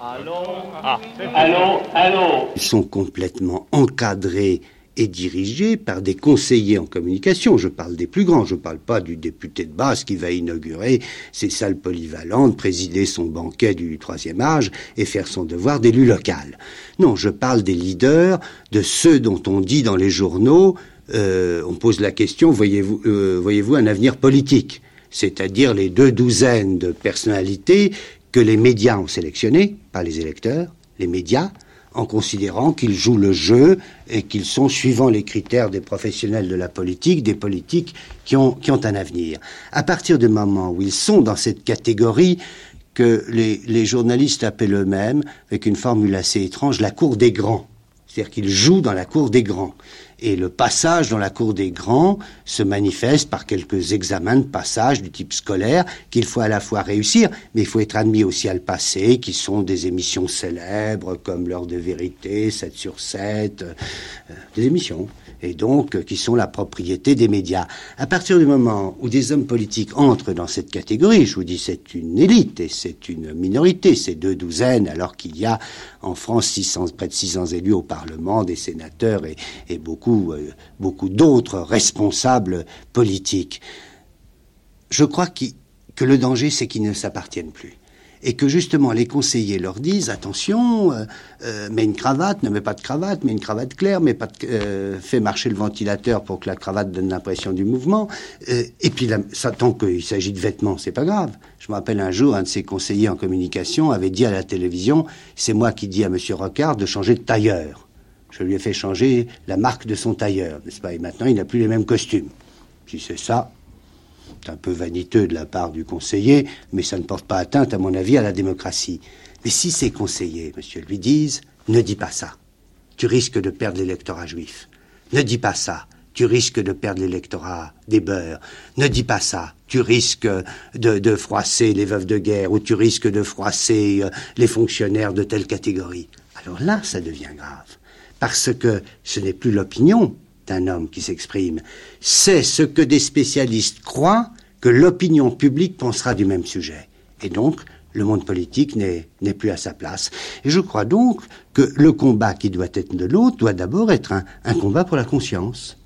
allons Ah, allô, allô. Ils sont complètement encadrés et dirigés par des conseillers en communication. Je parle des plus grands, je ne parle pas du député de base qui va inaugurer ses salles polyvalentes, présider son banquet du troisième âge et faire son devoir d'élu local. Non, je parle des leaders, de ceux dont on dit dans les journaux, euh, on pose la question, voyez-vous euh, voyez-vous un avenir politique? C'est-à-dire les deux douzaines de personnalités que les médias ont sélectionnées, pas les électeurs, les médias, en considérant qu'ils jouent le jeu et qu'ils sont, suivant les critères des professionnels de la politique, des politiques qui ont, qui ont un avenir. À partir du moment où ils sont dans cette catégorie que les journalistes appellent eux-mêmes, avec une formule assez étrange, la cour des grands. C'est-à-dire qu'ils jouent dans la cour des grands. Et le passage dans la cour des grands se manifeste par quelques examens de passage du type scolaire qu'il faut à la fois réussir, mais il faut être admis aussi à le passer, qui sont des émissions célèbres comme L'heure de vérité, 7 sur 7, euh, des émissions et donc euh, qui sont la propriété des médias. À partir du moment où des hommes politiques entrent dans cette catégorie, je vous dis c'est une élite et c'est une minorité, c'est deux douzaines, alors qu'il y a en France 600, près de 600 élus au Parlement, des sénateurs et, beaucoup, euh, beaucoup d'autres responsables politiques. Je crois que le danger, c'est qu'ils ne s'appartiennent plus et que justement les conseillers leur disent attention, euh, euh, mets une cravate, ne mets pas de cravate, mets une cravate claire, mais pas euh, fais marcher le ventilateur pour que la cravate donne l'impression du mouvement. et puis ça, tant qu'il s'agit de vêtements, c'est pas grave. Je me rappelle un jour, un de ses conseillers en communication avait dit à la télévision, c'est moi qui dis à Monsieur Rocard de changer de tailleur. Je lui ai fait changer la marque de son tailleur, n'est-ce pas? Et maintenant, il n'a plus les mêmes costumes. Si c'est ça, c'est un peu vaniteux de la part du conseiller, mais ça ne porte pas atteinte, à mon avis, à la démocratie. Mais si ces conseillers, monsieur, lui disent Ne dis pas ça, tu risques de perdre l'électorat juif. Ne dis pas ça, tu risques de perdre l'électorat des beurs. Ne dis pas ça, tu risques de, de, froisser les veuves de guerre ou tu risques de froisser euh, les fonctionnaires de telle catégorie. Alors là, ça devient grave. Parce que ce n'est plus l'opinion d'un homme qui s'exprime, c'est ce que des spécialistes croient que l'opinion publique pensera du même sujet. Et donc, le monde politique n'est plus à sa place. Et je crois donc que le combat qui doit être de l'autre doit d'abord être un, un combat pour la conscience.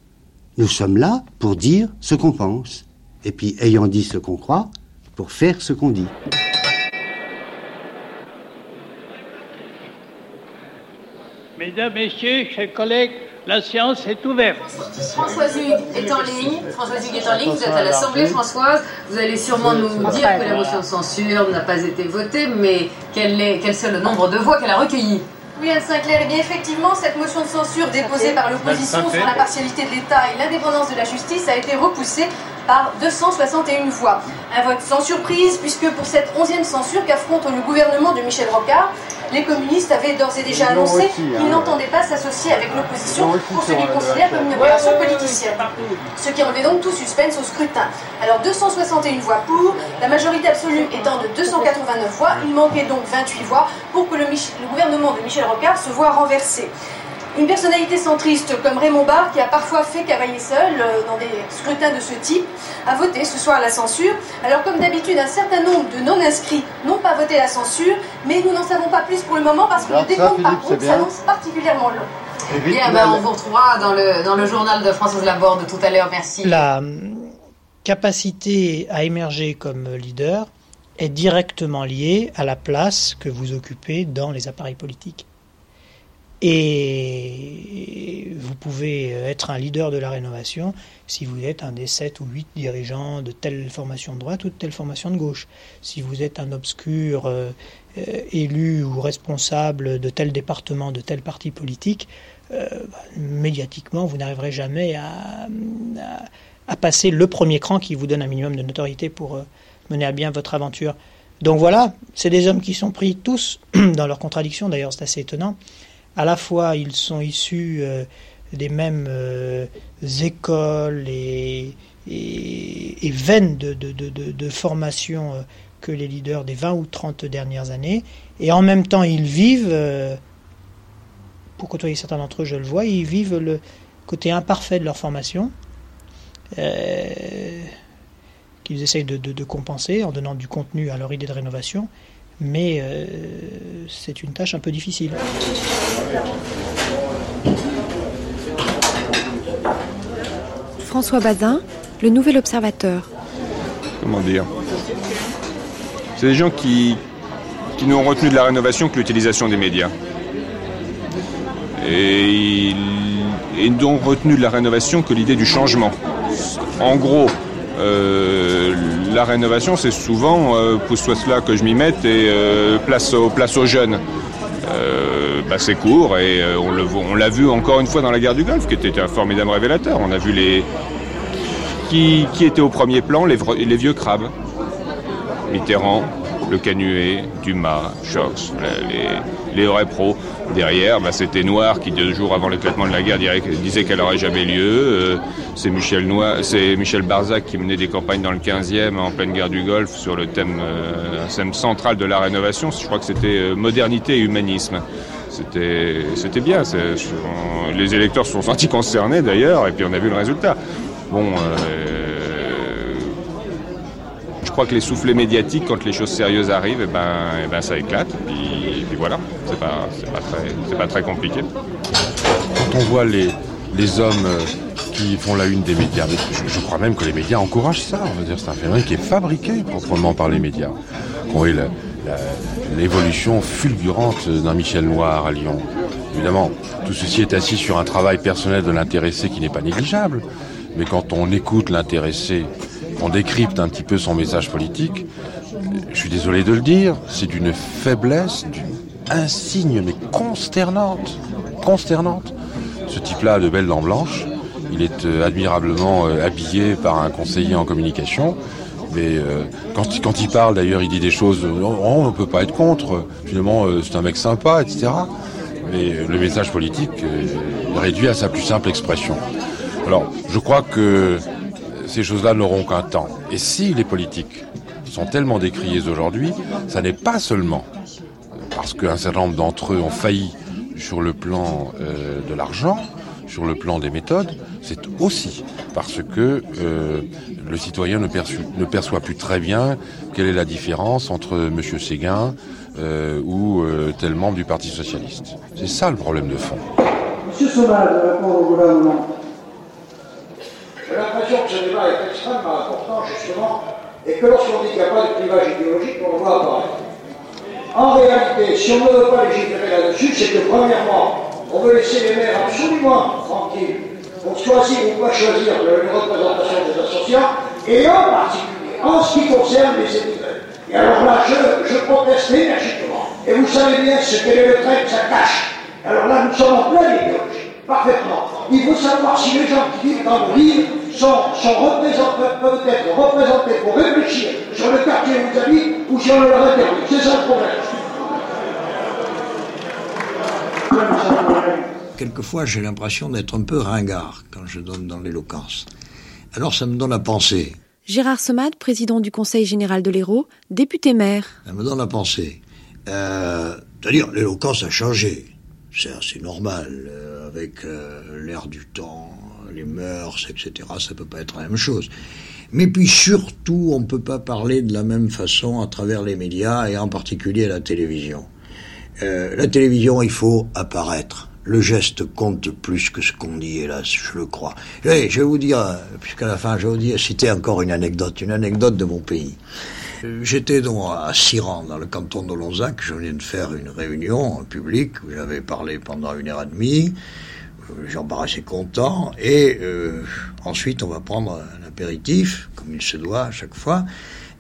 Nous sommes là pour dire ce qu'on pense. Et puis, ayant dit ce qu'on croit, pour faire ce qu'on dit. Mesdames, Messieurs, chers collègues, la séance est ouverte. Françoise Hugues est en ligne. Françoise Hugues est en ligne. Vous êtes à l'Assemblée, Françoise. Vous allez sûrement nous dire que la motion de censure n'a pas été votée, mais quel est, quel est le nombre de voix qu'elle a recueillies oui, Anne Sinclair, et eh bien effectivement, cette motion de censure déposée par l'opposition sur la partialité de l'État et l'indépendance de la justice a été repoussée par 261 voix. Un vote sans surprise, puisque pour cette onzième censure qu'affronte le gouvernement de Michel Rocard, les communistes avaient d'ores et déjà annoncé qu'ils hein. n'entendaient pas s'associer avec l'opposition pour ce qu'ils considèrent comme une opération politicienne. Ce qui enlevait donc tout suspense au scrutin. Alors 261 voix pour, la majorité absolue étant de 289 voix, il manquait donc 28 voix pour que le, le gouvernement de Michel Rocard se voit renversé. Une personnalité centriste comme Raymond Barre, qui a parfois fait cavalier seul euh, dans des scrutins de ce type, a voté ce soir la censure. Alors comme d'habitude, un certain nombre de non-inscrits n'ont pas voté la censure, mais nous n'en savons pas plus pour le moment parce que le décompte par contre s'annonce particulièrement long. Bien, ben, on vous retrouvera dans le, dans le journal de Françoise Laborde tout à l'heure. Merci. La capacité à émerger comme leader est directement liée à la place que vous occupez dans les appareils politiques. Et vous pouvez être un leader de la rénovation si vous êtes un des sept ou huit dirigeants de telle formation de droite ou de telle formation de gauche. Si vous êtes un obscur euh, euh, élu ou responsable de tel département, de tel parti politique, euh, bah, médiatiquement, vous n'arriverez jamais à, à, passer le premier cran qui vous donne un minimum de notoriété pour mener à bien votre aventure. Donc voilà, c'est des hommes qui sont pris tous dans leurs contradictions, d'ailleurs c'est assez étonnant à la fois ils sont issus euh, des mêmes euh, écoles et, veines de, formation euh, que les leaders des 20 ou 30 dernières années, et en même temps ils vivent, pour côtoyer certains d'entre eux je le vois, ils vivent le côté imparfait de leur formation, qu'ils essayent de, compenser en donnant du contenu à leur idée de rénovation, mais c'est une tâche un peu difficile. François Bazin, le nouvel observateur. Comment dire? C'est des gens qui, qui n'ont retenu de la rénovation que l'utilisation des médias. Et ils n'ont retenu de la rénovation que l'idée du changement. En gros, euh, la rénovation, c'est souvent euh, pousse-toi cela que je m'y mette et euh, place, au, place aux jeunes. Bah, c'est court et on l'a vu encore une fois dans la guerre du Golfe, qui était un formidable révélateur. On a vu les qui, étaient au premier plan, les, les vieux crabes. Mitterrand, le Canuet, Dumas, Chox, les, les vrais. Derrière, bah, c'était Noir qui, deux jours avant l'éclatement de la guerre, disait qu'elle n'aurait jamais lieu. Euh, c'est Michel, Michel Barzac qui menait des campagnes dans le 15e en pleine guerre du Golfe sur le thème, euh, thème central de la rénovation. Je crois que c'était euh, modernité et humanisme. C'était, bien. les électeurs se sont sentis concernés d'ailleurs, et puis on a vu le résultat. Bon, crois que les soufflets médiatiques, quand les choses sérieuses arrivent, eh ben, eh ben ça éclate. Voilà, c'est pas, pas, très, pas très compliqué. Quand on voit les, les hommes euh, qui font la une des médias, je, crois même que les médias encouragent ça. On va dire c'est un phénomène qui est fabriqué proprement par les médias. L'évolution fulgurante d'un Michel Noir à Lyon. Évidemment, tout ceci est assis sur un travail personnel de l'intéressé qui n'est pas négligeable. Mais quand on écoute l'intéressé on décrypte un petit peu son message politique, je suis désolé de le dire, c'est d'une faiblesse, insigne mais consternante, consternante. Ce type-là de belle dents blanches, il est euh, admirablement euh, habillé par un conseiller en communication, mais euh, quand, il parle d'ailleurs, il dit des choses, oh, on ne peut pas être contre, finalement c'est un mec sympa, etc. Mais le message politique est réduit à sa plus simple expression. Alors, je crois que ces choses-là n'auront qu'un temps. Et si les politiques sont tellement décriés aujourd'hui, ça n'est pas seulement parce qu'un certain nombre d'entre eux ont failli sur le plan euh, de l'argent, sur le plan des méthodes, c'est aussi parce que euh, le citoyen ne, ne, perçoit plus très bien quelle est la différence entre M. Séguin euh, ou tel membre du Parti socialiste. C'est ça le problème de fond. Monsieur Sauvage, au gouvernement. J'ai l'impression que ce débat est extrêmement important, justement, et que lorsqu'on dit qu'il n'y a pas de clivage idéologique, on le voit apparaître. En réalité, si on ne veut pas légiférer là-dessus, c'est que, premièrement, on veut laisser les maires absolument tranquilles pour choisir ou pas choisir une représentation des associations, et en particulier, en ce qui concerne les émigrés. Et alors là, je, proteste énergiquement. Et vous savez bien ce qu'est le trait que ça cache. Alors là, nous sommes en pleine idéologie parfaitement. Il faut savoir si les gens qui vivent dans le ville sont, représentés, peuvent être représentés pour réfléchir sur le quartier où vous habitez ou sur le interdit. C'est ça le problème. Quelquefois, j'ai l'impression d'être un peu ringard quand je donne dans l'éloquence. Alors, ça me donne à penser. Gérard Somade, président du Conseil général de l'Hérault, député maire. Ça me donne à penser. Euh, C'est-à-dire, l'éloquence a changé. C'est assez normal. Euh, avec euh, l'air du temps, les mœurs, etc. Ça peut pas être la même chose. Mais puis surtout, on ne peut pas parler de la même façon à travers les médias et en particulier la télévision. Euh, la télévision, il faut apparaître. Le geste compte plus que ce qu'on dit, hélas, je le crois. Et je vais vous dire, puisqu'à la fin, je vais vous dire, citer encore une anecdote, une anecdote de mon pays. Euh, j'étais donc à Siran, dans le canton de Lonzac. Je venais de faire une réunion publique où j'avais parlé pendant une heure et demie. Jean Barras est content. Et euh, ensuite, on va prendre un apéritif, comme il se doit à chaque fois.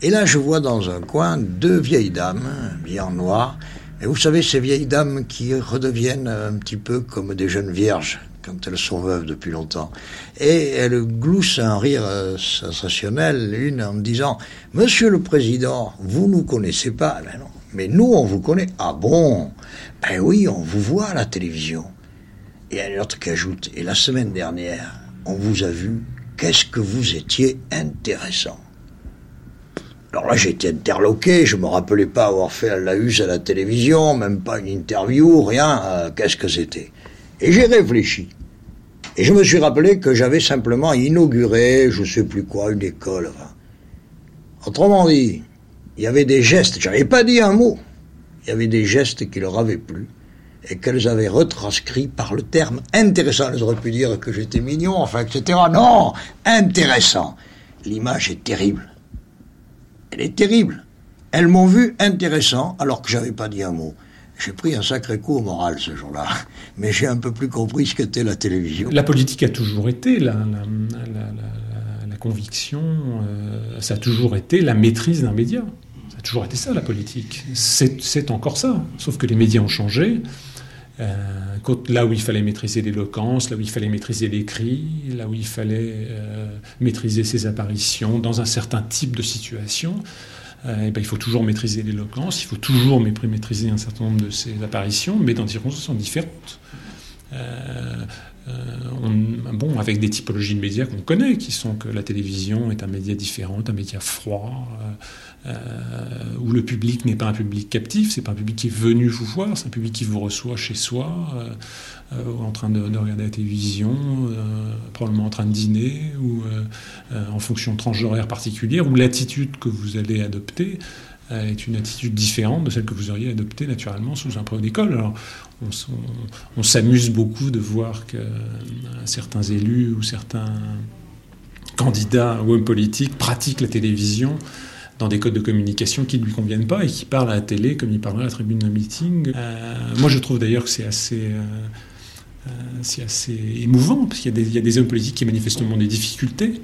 Et là, je vois dans un coin deux vieilles dames, bien en noir. Et vous savez, ces vieilles dames qui redeviennent un petit peu comme des jeunes vierges quand elles sont veuves depuis longtemps. Et elles gloussent un rire euh, sensationnel, une en me disant Monsieur le Président, vous nous connaissez pas ben non. Mais nous, on vous connaît. Ah bon? Ben oui, on vous voit à la télévision. Et une autre qui ajoute Et la semaine dernière, on vous a vu, qu'est-ce que vous étiez intéressant alors là, j'étais interloqué, je me rappelais pas avoir fait la huse à la télévision, même pas une interview, rien, euh, qu'est-ce que c'était. Et j'ai réfléchi. Et je me suis rappelé que j'avais simplement inauguré, je sais plus quoi, une école. Autrement dit, il y avait des gestes, j'avais pas dit un mot, il y avait des gestes qui leur avaient plu et qu'elles avaient retranscrits par le terme intéressant. Elles auraient pu dire que j'étais mignon, enfin, etc. Non, intéressant. L'image est terrible. Elle est terrible. Elles m'ont vu intéressant alors que j'avais pas dit un mot. J'ai pris un sacré coup au moral ce jour-là, mais j'ai un peu plus compris ce qu'était la télévision. La politique a toujours été la, la, conviction, euh, ça a toujours été la maîtrise d'un média. Ça a toujours été ça la politique. C'est encore ça, sauf que les médias ont changé. Euh, là où il fallait maîtriser l'éloquence, là où il fallait maîtriser l'écrit, là où il fallait euh, maîtriser ses apparitions dans un certain type de situation, euh, eh ben, il faut toujours maîtriser l'éloquence, il faut toujours maîtriser un certain nombre de ses apparitions, mais dans des circonstances différentes. Euh, euh, bon, avec des typologies de médias qu'on connaît, qui sont que la télévision est un média différent, un média froid, où le public n'est pas un public captif, c'est pas un public qui est venu vous voir, c'est un public qui vous reçoit chez soi, en train de, regarder la télévision, probablement en train de dîner, ou en fonction de tranches horaires particulières, ou l'attitude que vous allez adopter est une attitude différente de celle que vous auriez adoptée naturellement sous un prof d'école. Alors, on, s'amuse beaucoup de voir que euh, certains élus ou certains candidats ou hommes politiques pratiquent la télévision dans des codes de communication qui ne lui conviennent pas et qui parlent à la télé comme ils parleraient à la tribune d'un meeting. Euh, moi, je trouve d'ailleurs que c'est assez, euh, c'est assez émouvant, parce qu'il y, y, a des hommes politiques qui manifestement des difficultés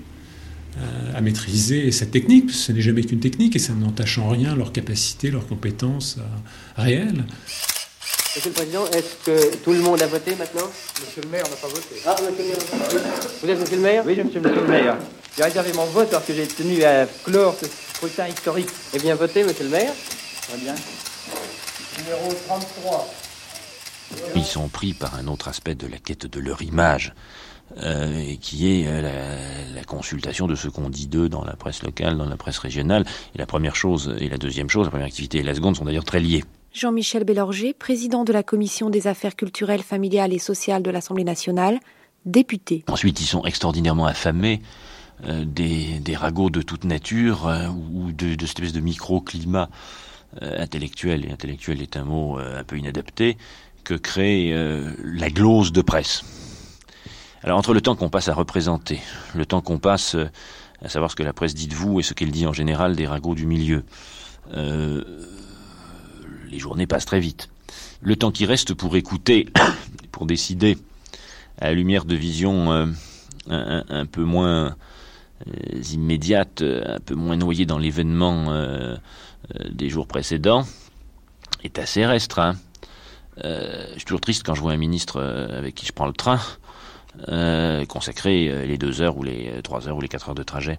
à maîtriser cette technique, parce que ce n'est jamais qu'une technique et ça n'entache en rien leur capacité, leurs compétences réelles. Monsieur le Président, est-ce que tout le monde a voté maintenant? Monsieur le maire n'a pas voté. Ah, monsieur le maire n'a pas voté. Vous êtes monsieur le maire? Oui, je suis monsieur le maire. J'ai réservé mon vote parce que j'ai tenu à clore ce scrutin historique. Eh bien, votez, monsieur le maire. Très bien. Numéro 33. Ils sont pris par un autre aspect de la quête de leur image. Euh, qui est euh, la, la, consultation de ce qu'on dit d'eux dans la presse locale, dans la presse régionale. Et la première chose et la deuxième chose, la première activité et la seconde sont d'ailleurs très liées. Jean-Michel Bélorger, président de la Commission des affaires culturelles, familiales et sociales de l'Assemblée nationale, député. Ensuite, ils sont extraordinairement affamés euh, des, des, ragots de toute nature ou de, de, cette espèce de microclimat intellectuel, et intellectuel est un mot un peu inadapté, que crée la glose de presse. Alors entre le temps qu'on passe à représenter, le temps qu'on passe à savoir ce que la presse dit de vous et ce qu'elle dit en général des ragots du milieu, euh, les journées passent très vite. Le temps qui reste pour écouter, pour décider, à la lumière de visions euh, un, peu moins euh, immédiates, un peu moins noyées dans l'événement euh, euh des jours précédents, est assez restreint. Euh, je suis toujours triste quand je vois un ministre euh, avec qui je prends le train consacrer les deux heures ou les trois heures ou les quatre heures de trajet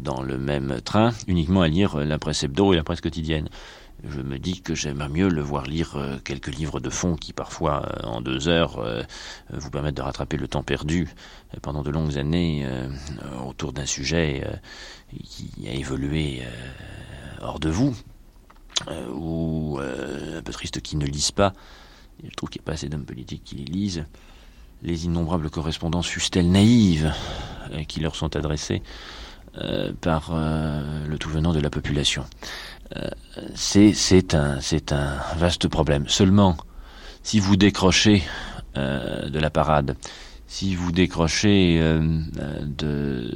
dans le même train uniquement à lire la presse hebdo et la presse quotidienne. Je me dis que j'aimerais mieux le voir lire euh, quelques livres de fond qui parfois euh, en deux heures euh, vous permettent de rattraper le temps perdu pendant de longues années autour d'un sujet qui a évolué hors de vous ou un peu triste qui ne lisent pas. Je trouve qu'il n'y a pas assez d'hommes politiques qui les lisent les innombrables correspondances fussent-elles naïves qui leur sont adressées par le tout venant de la population euh, c'est un, vaste problème. Seulement, si vous décrochez euh, de la parade, si vous décrochez euh, de,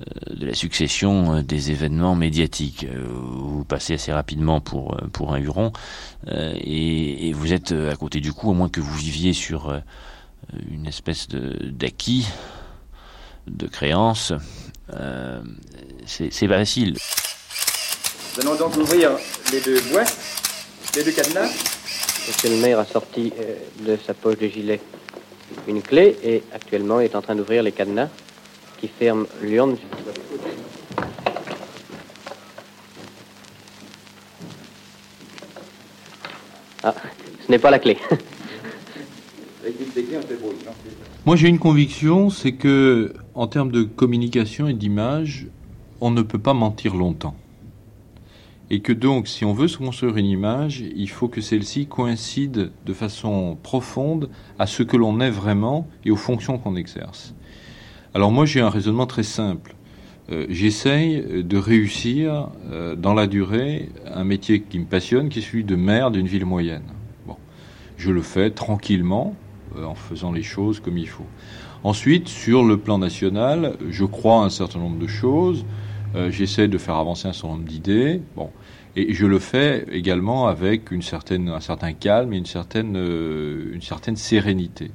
euh, la succession des événements médiatiques, vous passez assez rapidement pour, pour un huron, et, et, vous êtes à côté du coup, au moins que vous viviez sur une espèce d'acquis, de, de créance, c'est pas facile. Nous allons donc ouvrir les deux boîtes, les deux cadenas. Monsieur le maire a sorti euh, de sa poche de gilet une clé et actuellement est en train d'ouvrir les cadenas qui ferment l'urne. Ah, ce n'est pas la clé. Moi j'ai une conviction, c'est que en termes de communication et d'image, on ne peut pas mentir longtemps et que donc si on veut se construire une image, il faut que celle-ci coïncide de façon profonde à ce que l'on est vraiment et aux fonctions qu'on exerce. Alors moi j'ai un raisonnement très simple. euh, j'essaye de réussir euh, dans la durée un métier qui me passionne, qui est celui de maire d'une ville moyenne. Bon, je le fais tranquillement, en faisant les choses comme il faut. Ensuite, sur le plan national, je crois à un certain nombre de choses. J'essaie de faire avancer un certain nombre d'idées. Bon, et je le fais également avec une certaine, un certain calme et une certaine, une certaine sérénité.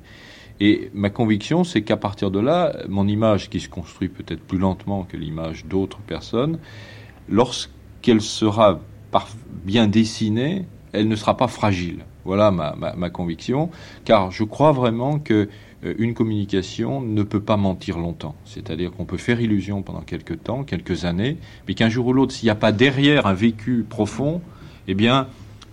Et ma conviction, c'est qu'à partir de là, mon image, qui se construit peut-être plus lentement que l'image d'autres personnes, lorsqu'elle sera bien dessinée, elle ne sera pas fragile. Voilà ma, ma, conviction, car je crois vraiment que euh, une communication ne peut pas mentir longtemps. C'est-à-dire qu'on peut faire illusion pendant quelques temps, quelques années, mais qu'un jour ou l'autre, s'il n'y a pas derrière un vécu profond, eh bien,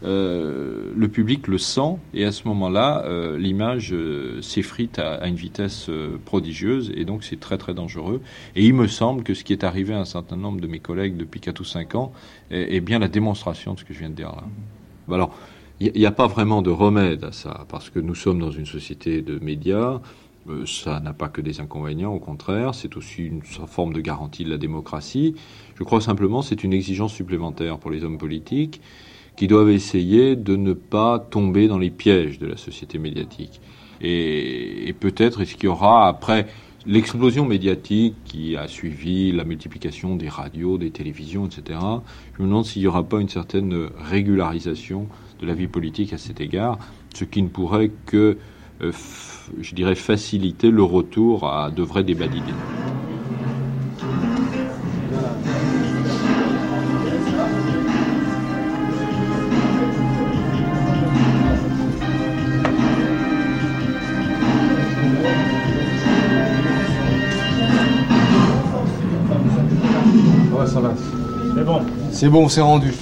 euh, le public le sent et à ce moment-là, euh, l'image euh, s'effrite à, une vitesse prodigieuse et donc c'est très très dangereux. Et il me semble que ce qui est arrivé à un certain nombre de mes collègues depuis 4 ou 5 ans est, bien la démonstration de ce que je viens de dire là. Alors, il n'y a pas vraiment de remède à ça parce que nous sommes dans une société de médias. ça n'a pas que des inconvénients, au contraire, c'est aussi une forme de garantie de la démocratie. Je crois simplement c'est une exigence supplémentaire pour les hommes politiques qui doivent essayer de ne pas tomber dans les pièges de la société médiatique. Et, peut-être est-ce qu'il y aura, après l'explosion médiatique qui a suivi la multiplication des radios, des télévisions, etc., je me demande s'il n'y aura pas une certaine régularisation de la vie politique à cet égard, ce qui ne pourrait que, euh, je dirais, faciliter le retour à de vrais débats d'idées. C'est bon. C'est bon, c'est rendu.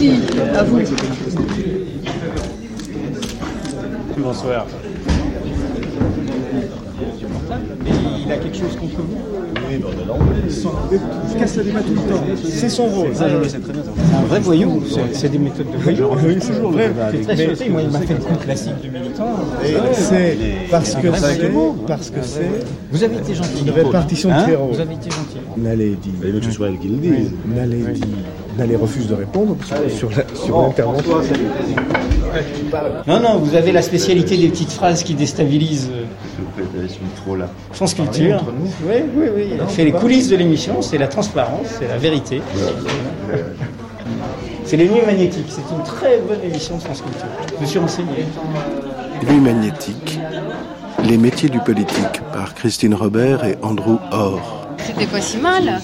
Merci à vous. Bonsoir. il a quelque chose contre vous Oui, bon, Il casse le débat tout le temps. C'est son rôle. Ça, je le sais très bien. C'est un vrai voyou. C'est des méthodes de voyou. Oui, c'est toujours vrai. très Moi, il m'a fait le coup classique du militant. C'est parce que c'est. Parce que c'est. Vous avez été gentil. Une répartition de terreau. Vous avez été gentil. Nalé dit. Il veut que ce soit elle qui le dise. Nalé dit. Nalé refuse de répondre sur l'intervention. Non, non, vous avez la spécialité des petites phrases qui déstabilisent. trop là. France Culture. Oui, oui, oui. Il fait les coulisses de l'émission, c'est la transparence, c'est la vérité. C'est les nuits magnétiques. C'est une très bonne émission de France Culture. Je me suis renseigné. Nuits magnétiques. Les métiers du politique par Christine Robert et Andrew Orr. C'était pas si mal.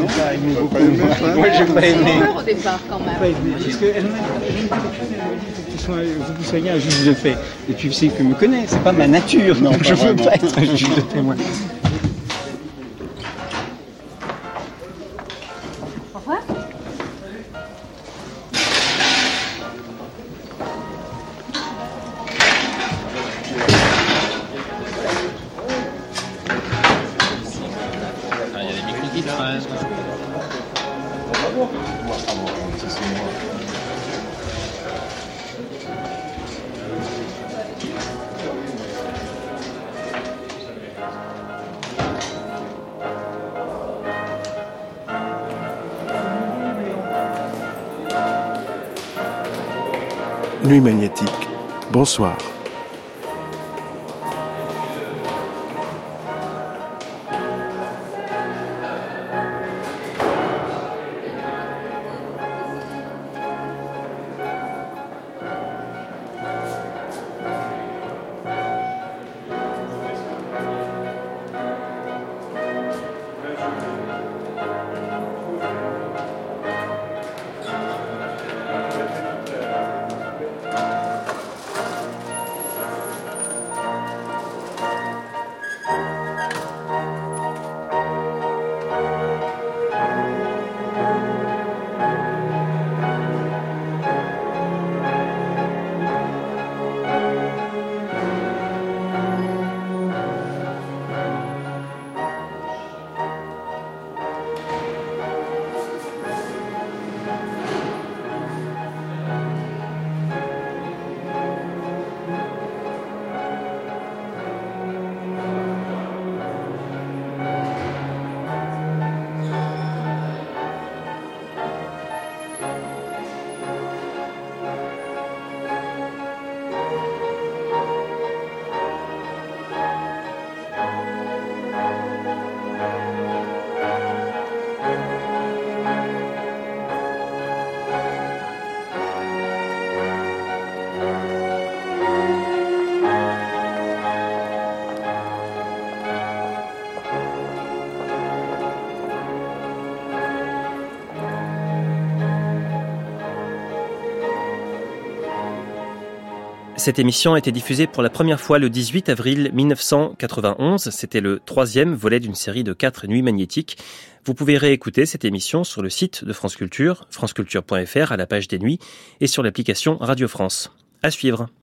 Non, pas aimé Moi, j'ai pas aimé. au départ, quand même. Pas aimé. Parce qu'elle m'a vous soyez un juge de paix. Et tu sais que me connais, c'est pas ma nature. Non, je ne veux pas être un juge de paix, moi. Nuit magnétique. Bonsoir. Cette émission a été diffusée pour la première fois le 18 avril 1991. C'était le troisième volet d'une série de quatre nuits magnétiques. Vous pouvez réécouter cette émission sur le site de France Culture, franceculture.fr à la page des nuits et sur l'application Radio France. À suivre.